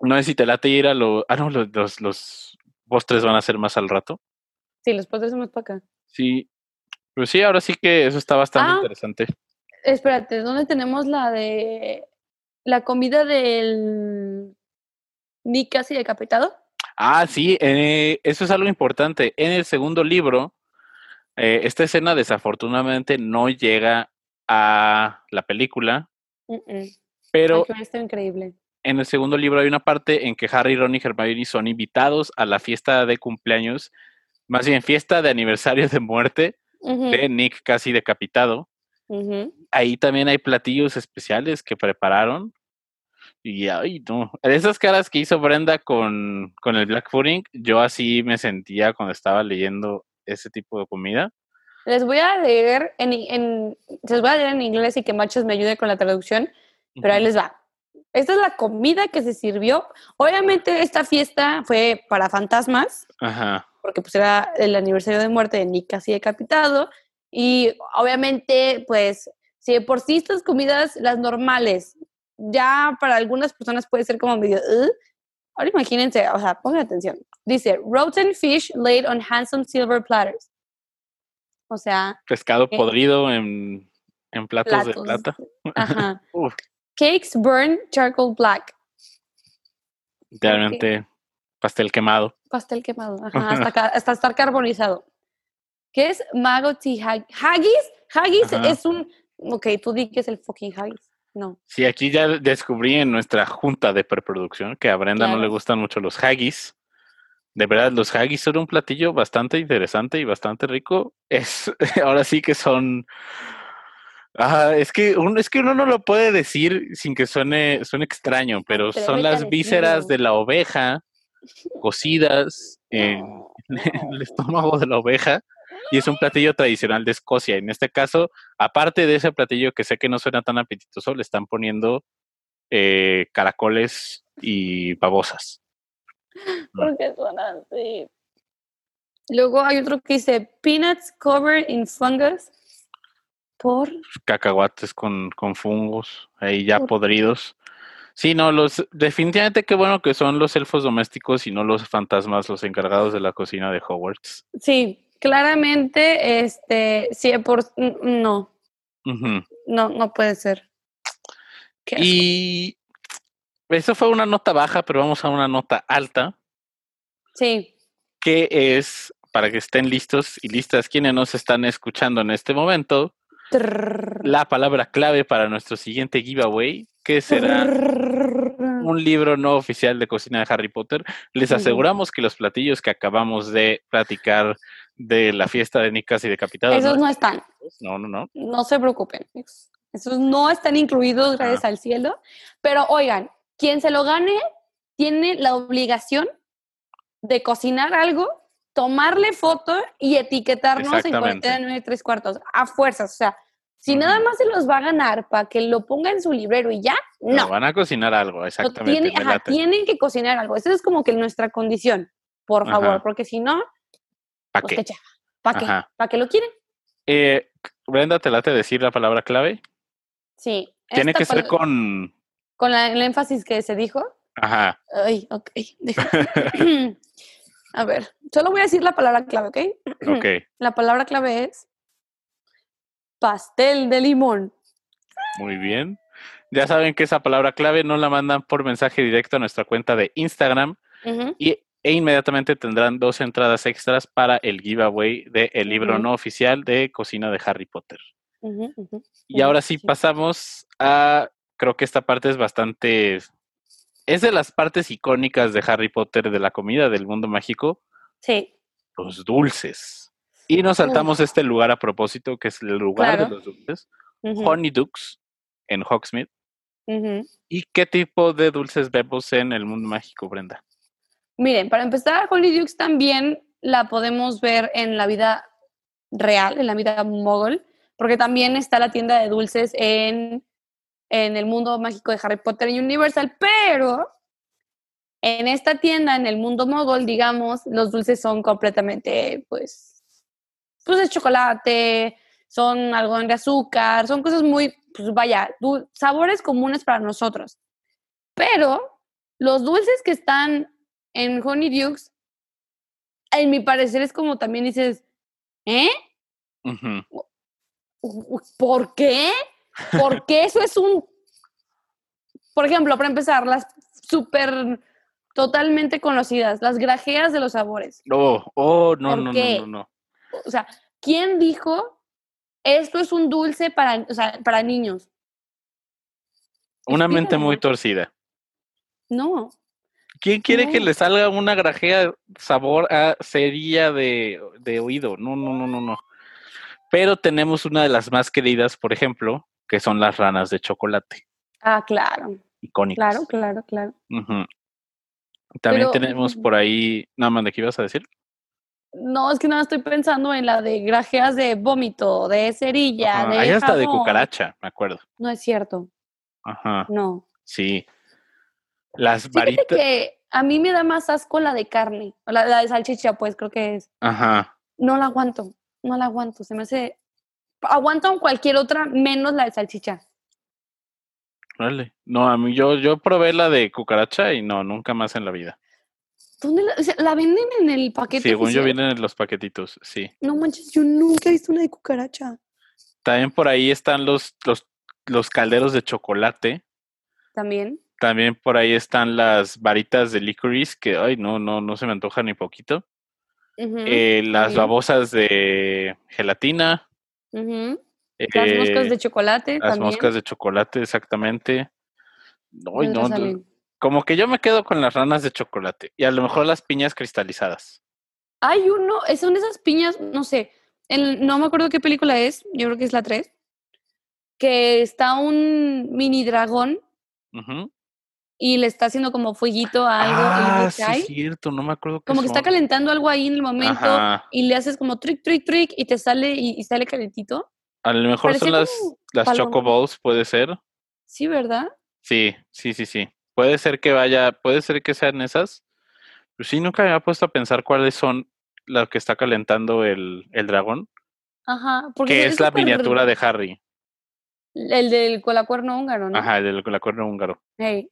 no sé si te late ir a los... Ah, no, los, los, postres van a ser más al rato. Sí, los postres son más para acá. Sí. Pues sí, ahora sí que eso está bastante ah, interesante. Espérate, ¿dónde tenemos la de la comida del Nick casi decapitado? Ah, sí, eh, eso es algo importante. En el segundo libro, eh, esta escena desafortunadamente no llega a la película, pero está increíble. en el segundo libro hay una parte en que Harry, Ron y Hermione son invitados a la fiesta de cumpleaños, más bien fiesta de aniversario de muerte de Nick casi decapitado. Ahí también hay platillos especiales que prepararon. Y ay, no. Esas caras que hizo Brenda con, con el Black Pudding, yo así me sentía cuando estaba leyendo ese tipo de comida. Les voy a leer en, en, les voy a leer en inglés y que Machos me ayude con la traducción, pero ahí les va. Esta es la comida que se sirvió. Obviamente esta fiesta fue para fantasmas, Ajá. porque pues era el aniversario de muerte de Nick casi decapitado. Y obviamente, pues, si por sí estas comidas, las normales, ya para algunas personas puede ser como medio... Ahora imagínense, o sea, pongan atención. Dice, rotten fish laid on handsome silver platters. O sea... Pescado podrido en, en platos, de plata. Ajá. Cakes burned charcoal black. Realmente pastel quemado. Pastel quemado, ajá, hasta, estar carbonizado. ¿Qué es Mago Tea Haggis? Haggis es un... Ok, tú di que es el fucking haggis. No. Sí, aquí ya descubrí en nuestra junta de preproducción que a Brenda no le gustan mucho los haggis. De verdad, los haggis son un platillo bastante interesante y bastante rico. Es, ahora sí que son. Ah, es que uno, es que uno no lo puede decir sin que suene, suene extraño, pero son las vísceras de la oveja cocidas en, el estómago de la oveja y es un platillo tradicional de Escocia. En este caso, aparte de ese platillo que sé que no suena tan apetitoso, le están poniendo eh, caracoles y babosas. Porque suena así. Luego hay otro que dice peanuts covered in fungus. Por cacahuates con, con fungos ahí ya podridos. Sí, no, los definitivamente qué bueno que son los elfos domésticos y no los fantasmas los encargados de la cocina de Hogwarts. Sí, claramente, este, sí, por no. No, no puede ser. y eso fue una nota baja, pero vamos a una nota alta. Sí. Que es, para que estén listos y listas quienes nos están escuchando en este momento, la palabra clave para nuestro siguiente giveaway, que será un libro no oficial de cocina de Harry Potter. Les aseguramos que los platillos que acabamos de platicar de la fiesta de Nicas y decapitados. Esos no, están. No, no, no. No se preocupen. Esos no están incluidos, gracias al cielo. Pero oigan, quien se lo gane tiene la obligación de cocinar algo, tomarle foto y etiquetarnos en 49 y tres cuartos, a fuerzas. O sea, si nada más se los va a ganar para que lo ponga en su librero y ya, no. van a cocinar algo, exactamente. tienen que cocinar algo. Esa es como que nuestra condición, por favor, porque si no, ¿para pues qué? ¿Para qué? ¿Para qué lo quieren? Eh, Brenda, ¿te late decir la palabra clave? Sí. Tiene que ser con... Con el énfasis que se dijo. Ajá. Ay, ok. a ver, solo voy a decir la palabra clave, ¿ok? Ok. La palabra clave es pastel de limón. Muy bien. Ya saben que esa palabra clave no la mandan por mensaje directo a nuestra cuenta de Instagram y, e inmediatamente tendrán dos entradas extras para el giveaway del el libro no oficial de cocina de Harry Potter. y ahora sí pasamos a, creo que esta parte es bastante, es de las partes icónicas de Harry Potter de la comida del mundo mágico. Sí. Los dulces. Y nos saltamos este lugar a propósito, que es el lugar de los dulces. Honey Dukes en Hogsmeade. ¿Y qué tipo de dulces vemos en el mundo mágico, Brenda? Miren, para empezar, Honey Dukes también la podemos ver en la vida real, en la vida mogul, porque también está la tienda de dulces en, en el mundo mágico de Harry Potter y Universal, pero en esta tienda, en el mundo mogul, digamos, los dulces son completamente, pues, pues es chocolate, son algodón de azúcar, son cosas muy, pues vaya, sabores comunes para nosotros. Pero los dulces que están en Honey Dukes, en mi parecer es como también dices, ¿eh? ¿Por qué? Porque eso es un... Por ejemplo, para empezar, las súper totalmente conocidas, las grajeas de los sabores. Oh, oh, no, no, no, no, no o sea, ¿quién dijo esto es un dulce para, para niños? Una mente muy torcida. No. ¿Quién quiere que le salga una grajea sabor a cerilla de, de oído? No, no, no, no, no. Pero tenemos una de las más queridas, por ejemplo, que son las ranas de chocolate. Ah, claro. Icónicas. Claro, claro, claro. También tenemos por ahí, nada más de qué ibas a decir. No, es que nada estoy pensando en la de grajeas de vómito, de cerilla, de. Hay hasta de cucaracha, me acuerdo. No es cierto. Ajá. No. Sí. Las varitas. que a mí me da más asco la de carne, la, la de salchicha, pues creo que es. Ajá. No la aguanto, no la aguanto. Se me hace. Aguanto cualquier otra menos la de salchicha. Vale. No, a mí yo, yo probé la de cucaracha y no, nunca más en la vida. ¿Dónde la, venden en el paquete? Según yo vienen en los paquetitos, sí. No manches, yo nunca he visto una de cucaracha. También por ahí están los, los, los calderos de chocolate. También. También por ahí están las varitas de licorice, que ay, no, no, no se me antoja ni poquito. Eh, las babosas de gelatina. las moscas de chocolate. Las moscas de chocolate, exactamente. No, no, como que yo me quedo con las ranas de chocolate y a lo mejor las piñas cristalizadas. Hay uno, son esas piñas, no sé, no me acuerdo qué película es, yo creo que es la 3, que está un mini dragón y le está haciendo como fueguito a algo. Ah, sí, es cierto, no me acuerdo. Como que está calentando algo ahí en el momento y le haces como trick, trick, trick y te sale y, sale calentito. A lo mejor son las, las Choco Balls, puede ser. Sí, ¿verdad? Sí, sí, sí, sí. Puede ser que vaya, puede ser que sean esas. Pero sí, nunca me había puesto a pensar cuáles son las que está calentando el, el dragón. Ajá. Porque que es, la miniatura de Harry. El del colacuerno húngaro, ¿no? Ajá, el del colacuerno húngaro. Hey.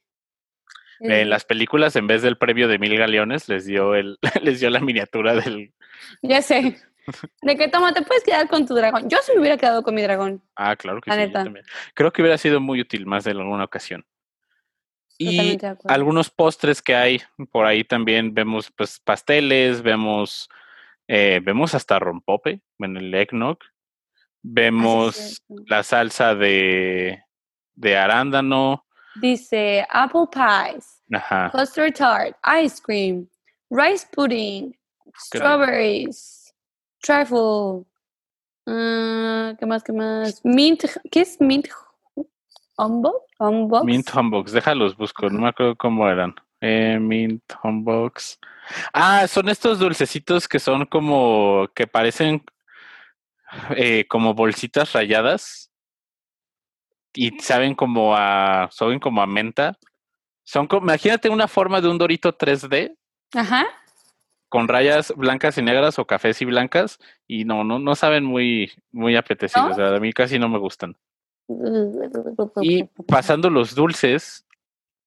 En las películas, en vez del premio de mil galeones, les dio el, les dio la miniatura del. Ya sé. ¿De qué toma te puedes quedar con tu dragón? Yo sí me hubiera quedado con mi dragón. Ah, claro que sí. Creo que hubiera sido muy útil más de alguna ocasión. Y algunos postres que hay por ahí también vemos pues pasteles, vemos eh, vemos hasta rompope en el eggnog, ah, vemos la salsa de, de arándano. Dice apple pies, custard tart, ice cream, rice pudding, strawberries, trifle, uh, ¿qué más? ¿Qué más? Mint, ¿qué es mint Humbox. Mint Humbox, déjalos busco, no me acuerdo cómo eran. Eh, Mint Humbox. Ah, son estos dulcecitos que son como, que parecen eh, como bolsitas rayadas y saben como a, saben como a menta. Son como, imagínate una forma de un dorito 3D. Ajá. Con rayas blancas y negras o cafés y blancas y no, no, no saben muy, muy apetecibles. a mí casi no me gustan. Y pasando los dulces,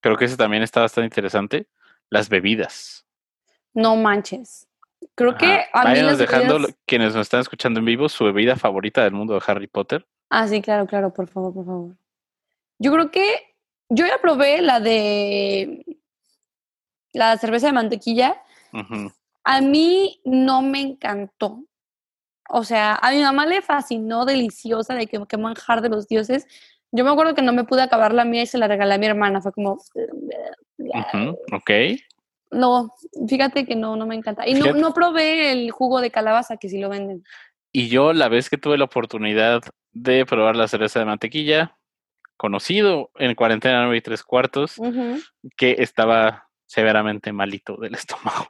creo que ese también está bastante interesante, las bebidas. No manches. Creo que a mí dejando quienes nos están escuchando en vivo su bebida favorita del mundo de Harry Potter. Ah, sí, claro, claro, por favor, por favor. Yo creo que yo ya probé la de la cerveza de mantequilla. A mí no me encantó. O sea, a mi mamá le fascinó, deliciosa, de que, que manjar de los dioses. Yo me acuerdo que no me pude acabar la mía y se la regalé a mi hermana. Fue como... Ok. No, fíjate que no, no me encanta. Y no, no probé el jugo de calabaza, que sí lo venden. Y yo la vez que tuve la oportunidad de probar la cerveza de mantequilla, conocido en cuarentena 9 y tres cuartos, que estaba severamente malito del estómago.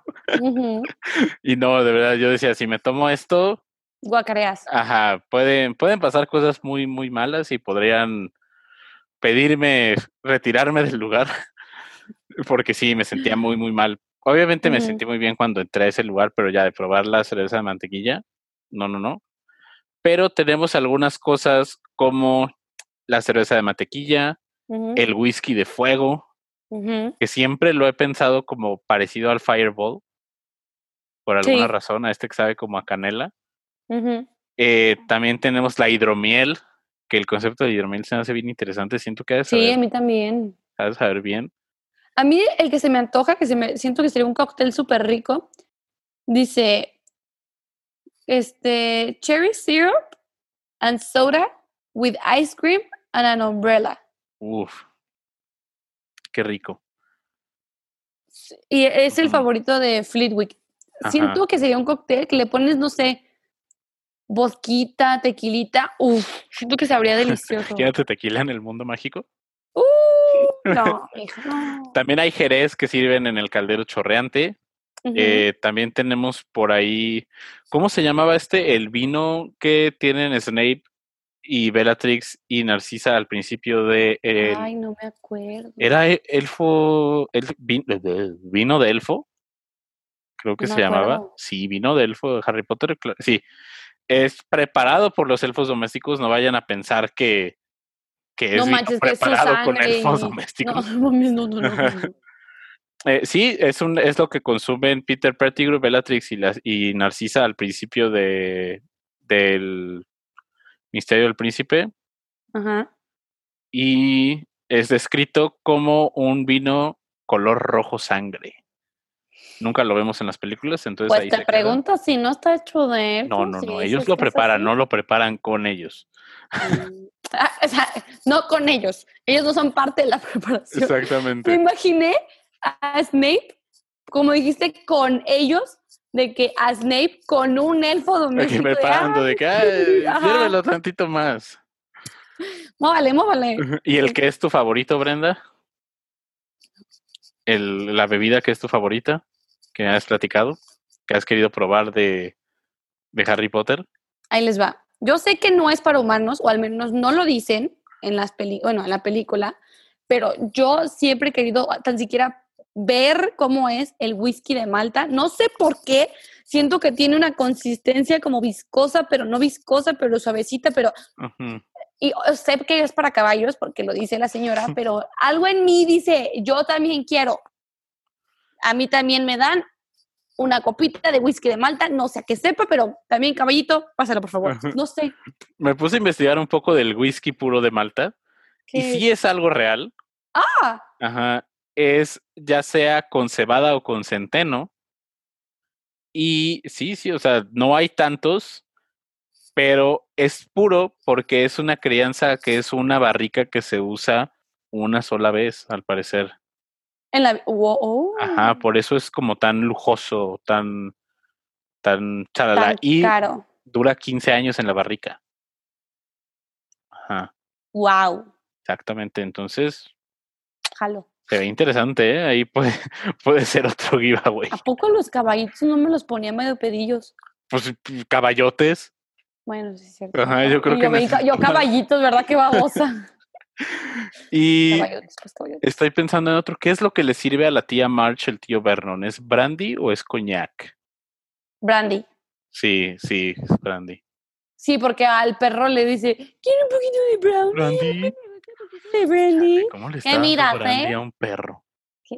y no, de verdad, yo decía, si me tomo esto, guacareas. Ajá, pueden, pueden pasar cosas muy, muy malas y podrían pedirme retirarme del lugar, porque sí, me sentía muy, muy mal. Obviamente me sentí muy bien cuando entré a ese lugar, pero ya de probar la cerveza de mantequilla, no, no, no. Pero tenemos algunas cosas como la cerveza de mantequilla, el whisky de fuego, que siempre lo he pensado como parecido al Fireball, por alguna razón, a este que sabe como a canela. Eh, también tenemos la hidromiel, que el concepto de hidromiel se me hace bien interesante. Siento que Sí, a mí también. Sabes saber bien. A mí el que se me antoja, que se me siento que sería un cóctel súper rico, dice este cherry syrup and soda with ice cream and an umbrella. Uf, qué rico. Y es el favorito de Fleetwick. Siento que sería un cóctel que le pones, no sé, bosquita, tequilita, uff, siento que sabría delicioso. Quédate tequila en el mundo mágico. Uh, no, También hay jerez que sirven en el caldero chorreante. Eh, también tenemos por ahí, ¿cómo se llamaba este? El vino que tienen Snape y Bellatrix y Narcisa al principio de... Ay, no me acuerdo. ¿Era e, elfo, el, vino de elfo? Creo que se llamaba. Sí, vino de elfo de Harry Potter. Sí, es preparado por los elfos domésticos. No vayan a pensar que, que es preparado con elfos domésticos. No, no, no, eh, sí, es, un, es lo que consumen Peter Pettigrew, Bellatrix y, y Narcisa al principio de, del Misterio del Príncipe. Ajá. Y es descrito como un vino color rojo sangre. Nunca lo vemos en las películas, entonces pues te pregunto si no está hecho de No, no, no, ellos lo preparan, no lo preparan con ellos. Mm, ah, o sea, no con ellos, ellos no son parte de la preparación. Exactamente. Me imaginé a Snape, como dijiste, con ellos, de que a Snape con un elfo doméstico. Preparando, de que, ay, tantito más. Móvale, móvale. ¿Y el que es tu favorito, Brenda? El, la bebida que es tu favorita, que has platicado, que has querido probar de, de Harry Potter. Ahí les va. Yo sé que no es para humanos, o al menos no lo dicen en las peli bueno, en la película, pero yo siempre he querido tan siquiera ver cómo es el whisky de Malta. No sé por qué, siento que tiene una consistencia como viscosa, pero no viscosa, pero suavecita, pero... Y sé que es para caballos, porque lo dice la señora, pero algo en mí dice, yo también quiero. A mí también me dan una copita de whisky de Malta, no sé a qué sepa, pero también caballito, pásalo por favor. No sé. Me puse a investigar un poco del whisky puro de Malta. Y sí es algo real. Ah. Ajá es ya sea con cebada o con centeno. Y sí, sí, o sea, no hay tantos, pero es puro porque es una crianza que es una barrica que se usa una sola vez, al parecer. En la oh. Ajá, por eso es como tan lujoso, tan tan chalala y dura 15 años en la barrica. Ajá. Wow. Exactamente, entonces jalo. Se ve interesante, ¿eh? Ahí puede, puede ser otro giveaway. ¿A poco los caballitos no me los ponía medio pedillos? Pues caballotes. Bueno, sí es cierto. Ajá, yo creo que... yo caballitos, ¿verdad? Qué babosa. y estoy pensando en otro. ¿Qué es lo que le sirve a la tía March el tío Vernon? ¿Es brandy o es coñac? Brandy. Sí, sí, es brandy. Sí, porque al perro le dice, ¿quiere un poquito de brandy? Brandy. ¿Cómo le está dando a un perro?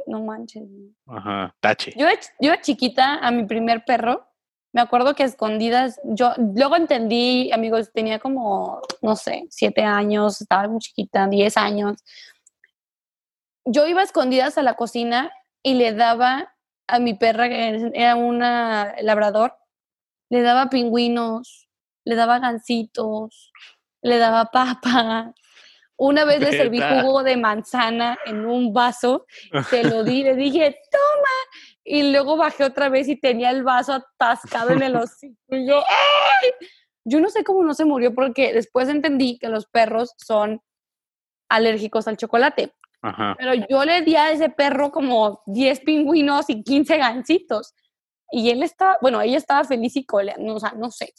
No manches. Ajá, tache. Yo, yo chiquita, a mi primer perro, me acuerdo que escondidas, yo luego entendí, amigos, tenía como, no sé, siete años, estaba muy chiquita, diez años. Yo iba escondidas a la cocina y le daba a mi perra, que era una labrador, le daba pingüinos, le daba gancitos, le daba papas, una vez le serví jugo de manzana en un vaso, se lo di, le dije, toma. Y luego bajé otra vez y tenía el vaso atascado en el hocico. Y yo, ¡ay! Yo no sé cómo no se murió porque después entendí que los perros son alérgicos al chocolate. Pero yo le di a ese perro como 10 pingüinos y 15 gancitos. Y él estaba, bueno, ella estaba feliz y coleando, o sea, no sé.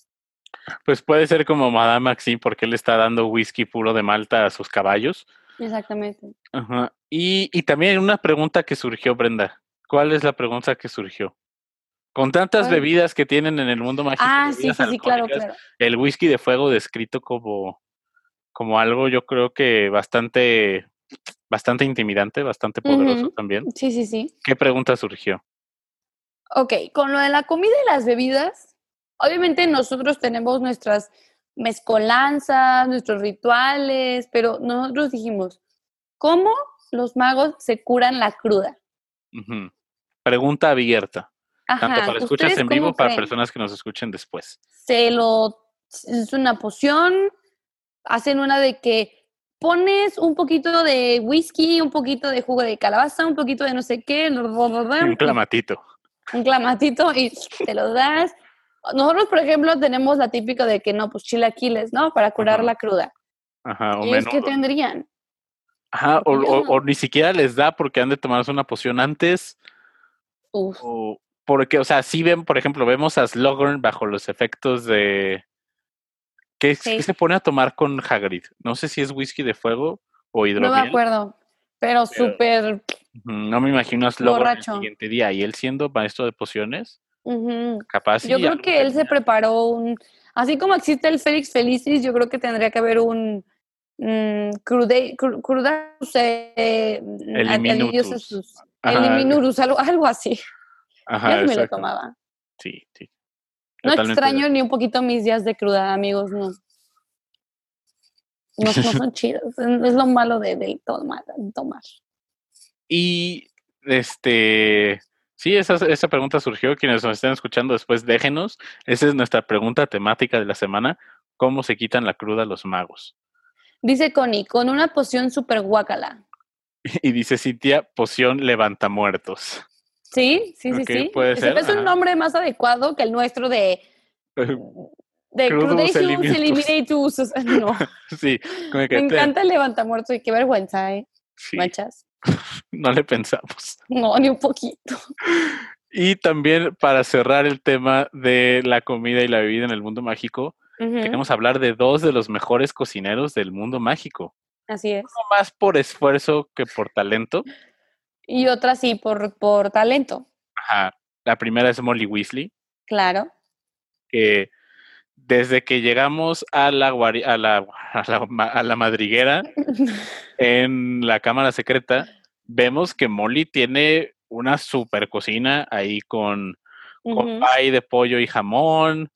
Pues puede ser como Madame Maxine porque él está dando whisky puro de Malta a sus caballos. Exactamente. Ajá. Y, y también una pregunta que surgió, Brenda. ¿Cuál es la pregunta que surgió? Con tantas bebidas que tienen en el mundo mágico. Ah, sí, sí, sí, claro, claro. El whisky de fuego descrito como, como algo, yo creo que bastante, bastante intimidante, bastante poderoso también. Sí, sí, sí. ¿Qué pregunta surgió? Ok, con lo de la comida y las bebidas, Obviamente nosotros tenemos nuestras mezcolanzas, nuestros rituales, pero nosotros dijimos, ¿cómo los magos se curan la cruda? Pregunta abierta. tanto para escuchas en vivo para personas que nos escuchen después. Se lo es una poción, hacen una de que pones un poquito de whisky, un poquito de jugo de calabaza, un poquito de no sé qué, un clamatito. Un clamatito y te lo das nosotros, por ejemplo, tenemos la típica de que no, pues chilaquiles, ¿no? Para curar la cruda. Ajá, o menos. qué tendrían? Ajá, o, ni siquiera les da porque han de tomarse una poción antes. Uf. O, porque, o sea, si ven, por ejemplo, vemos a Slughorn bajo los efectos de... ¿Qué, se pone a tomar con Hagrid? No sé si es whisky de fuego o hidromiel. No me acuerdo, pero, súper... No me imagino a Slughorn el siguiente día y él siendo maestro de pociones. Capaz. Yo creo que él se preparó un... Así como existe el Félix Felicis, yo creo que tendría que haber un mm, crude, eh, Eliminurus. Eliminurus, algo, algo así. Ajá, me lo tomaba. Sí, sí. No extraño ni un poquito mis días de cruda, amigos, no. No, son chidos. Es lo malo de, tomar, tomar. Y este. Sí, esa, esa pregunta surgió. Quienes nos estén escuchando después, déjenos. Esa es nuestra pregunta temática de la semana. ¿Cómo se quitan la cruda los magos? Dice Connie, con una poción super guacala. Y dice Cintia, poción levanta muertos. Sí, sí, sí, sí. Puede ser. Es un nombre más adecuado que el nuestro de. De Crudacious Eliminatus. No. sí, Me encanta el levantamuertos y qué vergüenza, ¿eh? Sí. Manchas. no le pensamos. No, ni un poquito. Y también para cerrar el tema de la comida y la bebida en el mundo mágico, queremos hablar de dos de los mejores cocineros del mundo mágico. Así es. Uno más por esfuerzo que por talento. Y otra sí, por, por talento. Ajá. La primera es Molly Weasley. Claro. Que desde que llegamos a la, a la, a la, madriguera en la cámara secreta, vemos que Molly tiene una super cocina ahí con, con pie de pollo y jamón,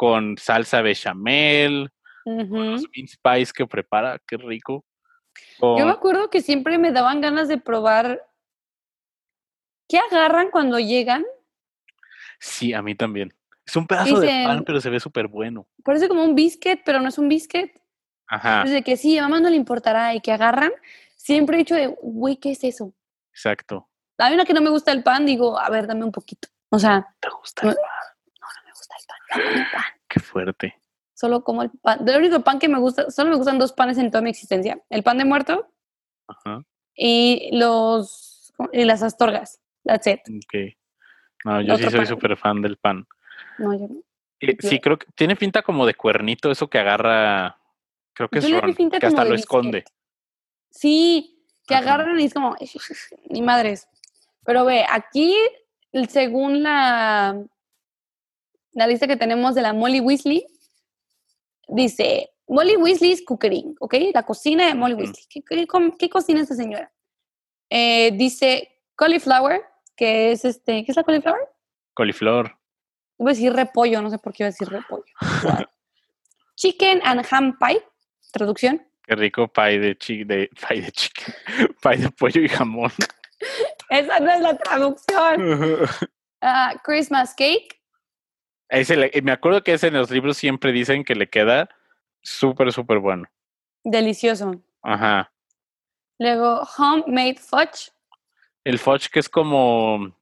con salsa bechamel, con los bean spice que prepara, qué rico. Yo me acuerdo que siempre me daban ganas de probar ¿Qué agarran cuando llegan? Sí, a mí también. Es un pedazo de pan, pero se ve súper bueno. Parece como un biscuit, pero no es un biscuit. Ajá. Desde que sí, a mamá no le importará y que agarran, siempre he dicho de, güey, ¿qué es eso? Exacto. Hay una que no me gusta el pan, digo, a ver, dame un poquito. O sea. ¿Te gusta el pan? No, no me gusta el pan. Qué fuerte. Solo como el pan. El único pan que me gusta, solo me gustan dos panes en toda mi existencia. El pan de muerto Ajá. y los y las astorgas. That's it. Ok. No, yo sí soy súper fan del pan. No, yo no. sí, creo que tiene pinta como de cuernito, eso que agarra. Creo que es Ron, que hasta lo esconde. Sí, que agarran y es como. Ni madres. Pero ve, aquí, según la, la lista que tenemos de la Molly Weasley, dice Molly Weasley's Cookery, ¿ok? La cocina de Molly Weasley. ¿Qué, qué, cocina esta señora? Eh, dice cauliflower, que es este, ¿qué es la cauliflower? Coliflor. Iba a decir repollo, no sé por qué iba a decir repollo. chicken and ham pie, traducción. Qué rico pie de, chi de, pie de chicken, pie de pollo y jamón. Esa no es la traducción. Ah, Christmas cake. Me acuerdo que ese en los libros siempre dicen que le queda súper, súper bueno. Delicioso. Ajá. Luego, homemade fudge. El fudge que es como,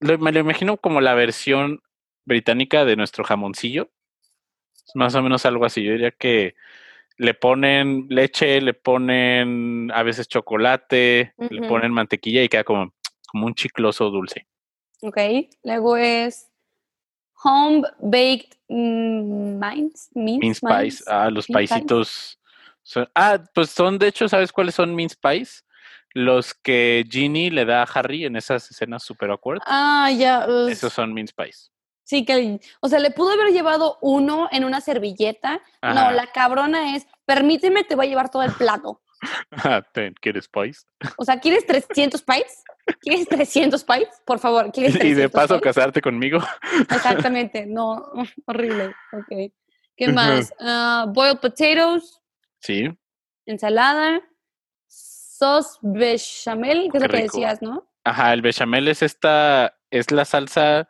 me lo imagino como la versión británica de nuestro jamoncillo. Más o menos algo así. Yo diría que le ponen leche, le ponen a veces chocolate, le ponen mantequilla y queda como, como un chicloso dulce. Ok, luego es home baked mm, mince, pies. Ah, los paisitos. ah, pues son, de hecho, ¿sabes cuáles son mince pies? los que Ginny le da a Harry en esas escenas super awkward. Ah, ya. Esos son mince pies. Sí, que, o sea, le pudo haber llevado uno en una servilleta. No, la cabrona es, permíteme, te voy a llevar todo el plato. Ah, ¿Quieres pies? O sea, ¿quieres 300 pies? ¿Quieres 300 pies? Por favor, ¿quieres 300 Y de paso casarte conmigo. Exactamente, no, horrible. Ok. ¿Qué más? Uh, boiled potatoes. Sí. Ensalada sos bechamel, que es lo que decías, ¿no? Ajá, el bechamel es esta, es la salsa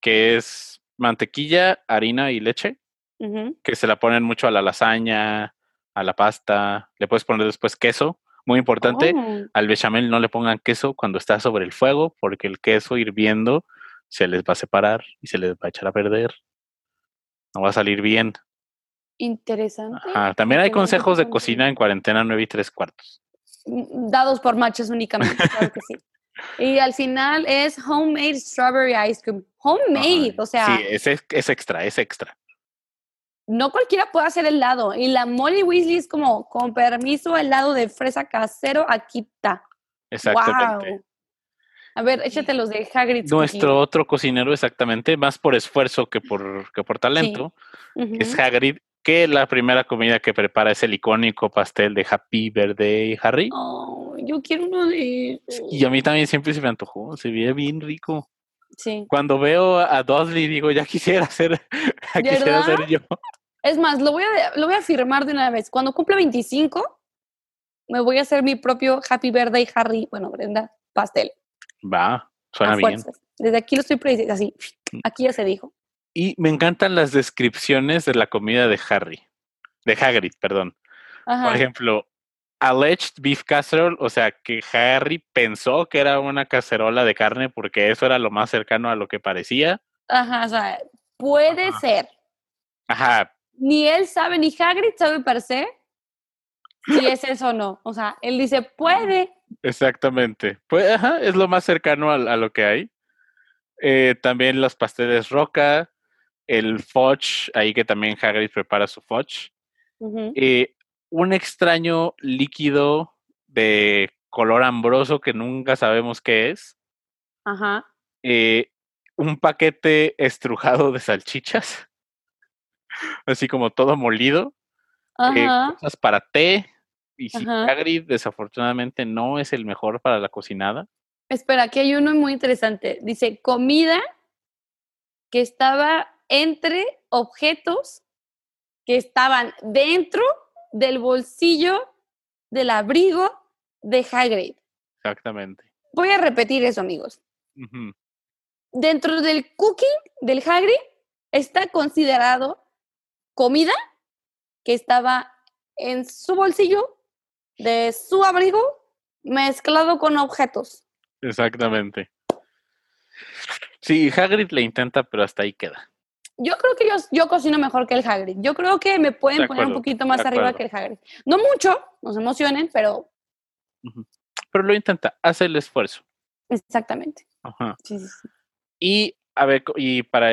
que es mantequilla, harina y leche, que se la ponen mucho a la lasaña, a la pasta, le puedes poner después queso. Muy importante, oh. al bechamel no le pongan queso cuando está sobre el fuego, porque el queso hirviendo se les va a separar y se les va a echar a perder. No va a salir bien. Interesante. Ajá. También hay consejos de cocina en cuarentena 9 y 3 cuartos dados por machos únicamente, claro que sí. Y al final es homemade strawberry ice cream. Homemade, o sea. Sí, es, es extra, es extra. No cualquiera puede hacer helado. Y la Molly Weasley es como, con permiso, helado de fresa casero, aquí está. Exactamente. A ver, échate los de Hagrid. Nuestro otro cocinero, exactamente, más por esfuerzo que por, que por talento, es Hagrid, que la primera comida que prepara es el icónico pastel de Happy Birthday Harry. Oh, yo quiero uno de Y a mí también siempre se me antojó, se ve bien rico. Sí. Cuando veo a Dudley digo, ya quisiera ser, quisiera ser yo. Es más, lo voy, a, lo voy a afirmar de una vez. Cuando cumpla 25, me voy a hacer mi propio Happy Birthday Harry, bueno, Brenda, pastel. Va, suena bien. Desde aquí lo estoy prediciendo, así, mm. aquí ya se dijo. Y me encantan las descripciones de la comida de Harry, de Hagrid, perdón. Por ejemplo, alleged beef casserole, o sea, que Harry pensó que era una cacerola de carne porque eso era lo más cercano a lo que parecía. Ajá, o sea, puede ser. Ajá. Ni él sabe, ni Hagrid sabe per se si es eso o no. O sea, él dice, puede. Exactamente. Pues, ajá, es lo más cercano a, lo que hay. Eh, también los pasteles roca, el fudge, ahí que también Hagrid prepara su fudge. Eh, un extraño líquido de color ambroso que nunca sabemos qué es. Ajá. Eh, un paquete estrujado de salchichas, así como todo molido. Ajá. cosas para té, y si Hagrid desafortunadamente no es el mejor para la cocinada. Espera, aquí hay uno muy interesante. Dice comida que estaba entre objetos que estaban dentro del bolsillo del abrigo de Hagrid. Exactamente. Voy a repetir eso, amigos. Dentro del cooking del Hagrid está considerado comida que estaba en su bolsillo de su abrigo mezclado con objetos. Exactamente. Sí, Hagrid le intenta, pero hasta ahí queda. Yo creo que yo, yo cocino mejor que el Hagrid. Yo creo que me pueden poner un poquito más arriba que el Hagrid. No mucho, no se emocionen, pero... Pero lo intenta, hace el esfuerzo. Exactamente. Ajá. Y, a ver, y para,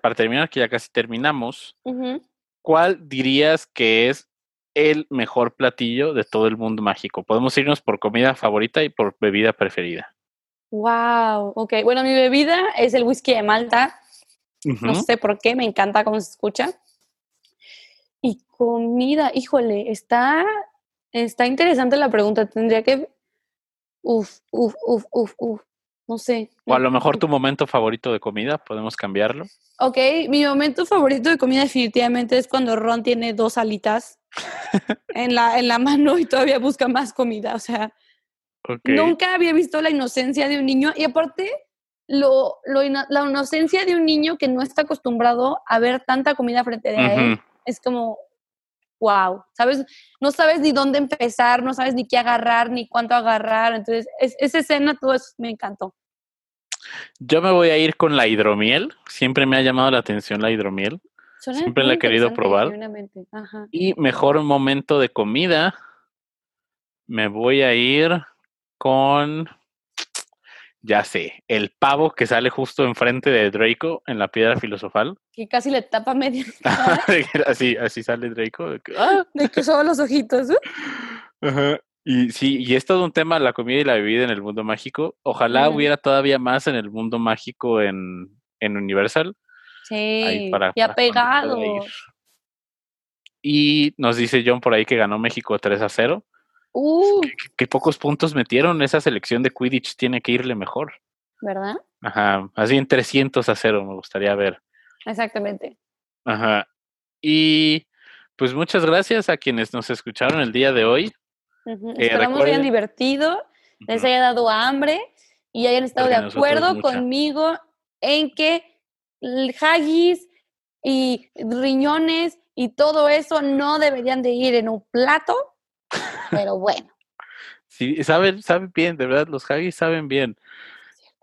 para terminar, que ya casi terminamos, ¿cuál dirías que es el mejor platillo de todo el mundo mágico. Podemos irnos por comida favorita y por bebida preferida. Wow, ok. Bueno, mi bebida es el whisky de Malta. No sé por qué, me encanta cómo se escucha. Y comida, híjole, está, está interesante la pregunta. Tendría que. Uf, uf, uf, uf, uf. No sé. O a lo mejor tu momento favorito de comida, podemos cambiarlo. Ok, mi momento favorito de comida definitivamente es cuando Ron tiene dos alitas en, la, en la mano y todavía busca más comida. O sea, nunca había visto la inocencia de un niño y aparte lo, lo, la inocencia de un niño que no está acostumbrado a ver tanta comida frente a él. Es como, wow, ¿sabes? No sabes ni dónde empezar, no sabes ni qué agarrar, ni cuánto agarrar. Entonces, esa escena, todo eso me encantó. Yo me voy a ir con la hidromiel. Siempre me ha llamado la atención la hidromiel. Siempre la he querido probar. Y mejor momento de comida. Me voy a ir con ya sé, el pavo que sale justo enfrente de Draco en la piedra filosofal. Que casi le tapa media. así, así sale Draco. De que, ¡ah! solo los ojitos. Ajá. Y sí, y es todo un tema, la comida y la bebida en el mundo mágico. Ojalá hubiera todavía más en el mundo mágico en, en Universal. Sí, para, y apegado. Y nos dice John por ahí que ganó México 3 a 0. Uh. ¿Qué, pocos puntos metieron. Esa selección de Quidditch tiene que irle mejor. ¿Verdad? Ajá, así en 300 a 0 me gustaría ver. Exactamente. Ajá. Y pues muchas gracias a quienes nos escucharon el día de hoy. Uh Esperamos hayan divertido, les haya dado hambre y hayan estado de acuerdo conmigo en que el haggis y riñones y todo eso no deberían de ir en un plato, pero bueno. Sí, saben, saben bien, de verdad, los haggis saben bien.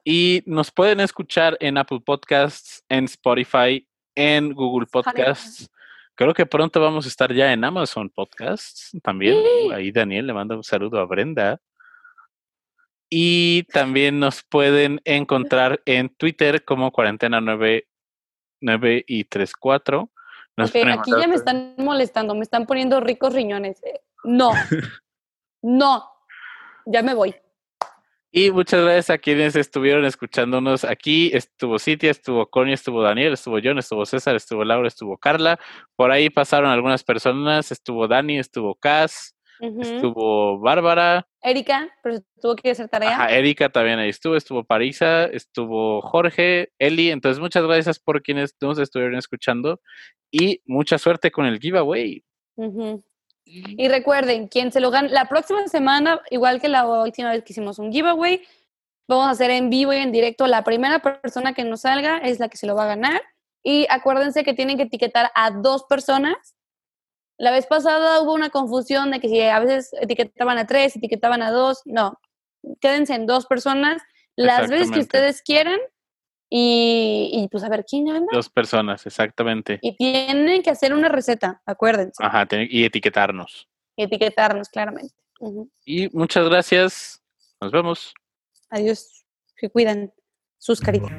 Y nos pueden escuchar en Apple Podcasts, en Spotify, en Google Podcasts. Creo que pronto vamos a estar ya en Amazon Podcasts también. Ahí Daniel le manda un saludo a Brenda. Y también nos pueden encontrar en Twitter como cuarentena 9, 9 y 34. Nos aquí ya me están molestando, me están poniendo ricos riñones. Eh. No, no, ya me voy. Y muchas gracias a quienes estuvieron escuchándonos aquí. Estuvo Citia, estuvo Connie, estuvo Daniel, estuvo John, estuvo César, estuvo Laura, estuvo Carla. Por ahí pasaron algunas personas. Estuvo Dani, estuvo Cass, estuvo Bárbara. Erika, pero tuvo que hacer tarea. Ajá, Erika también ahí estuvo, estuvo Parisa, estuvo Jorge, Eli. Entonces, muchas gracias por quienes nos estuvieron escuchando y mucha suerte con el giveaway. Y recuerden, quien se lo gane, la próxima semana, igual que la última vez que hicimos un giveaway, vamos a hacer en vivo y en directo. La primera persona que nos salga es la que se lo va a ganar. Y acuérdense que tienen que etiquetar a dos personas. La vez pasada hubo una confusión de que si a veces etiquetaban a tres, etiquetaban a dos. No, quédense en dos personas las veces que ustedes quieran y, pues a ver quién gana. Dos personas, exactamente. Y tienen que hacer una receta, acuérdense. Ajá, y etiquetarnos. etiquetarnos, claramente. Y muchas gracias. Nos vemos. Adiós. Que cuidan sus caritas.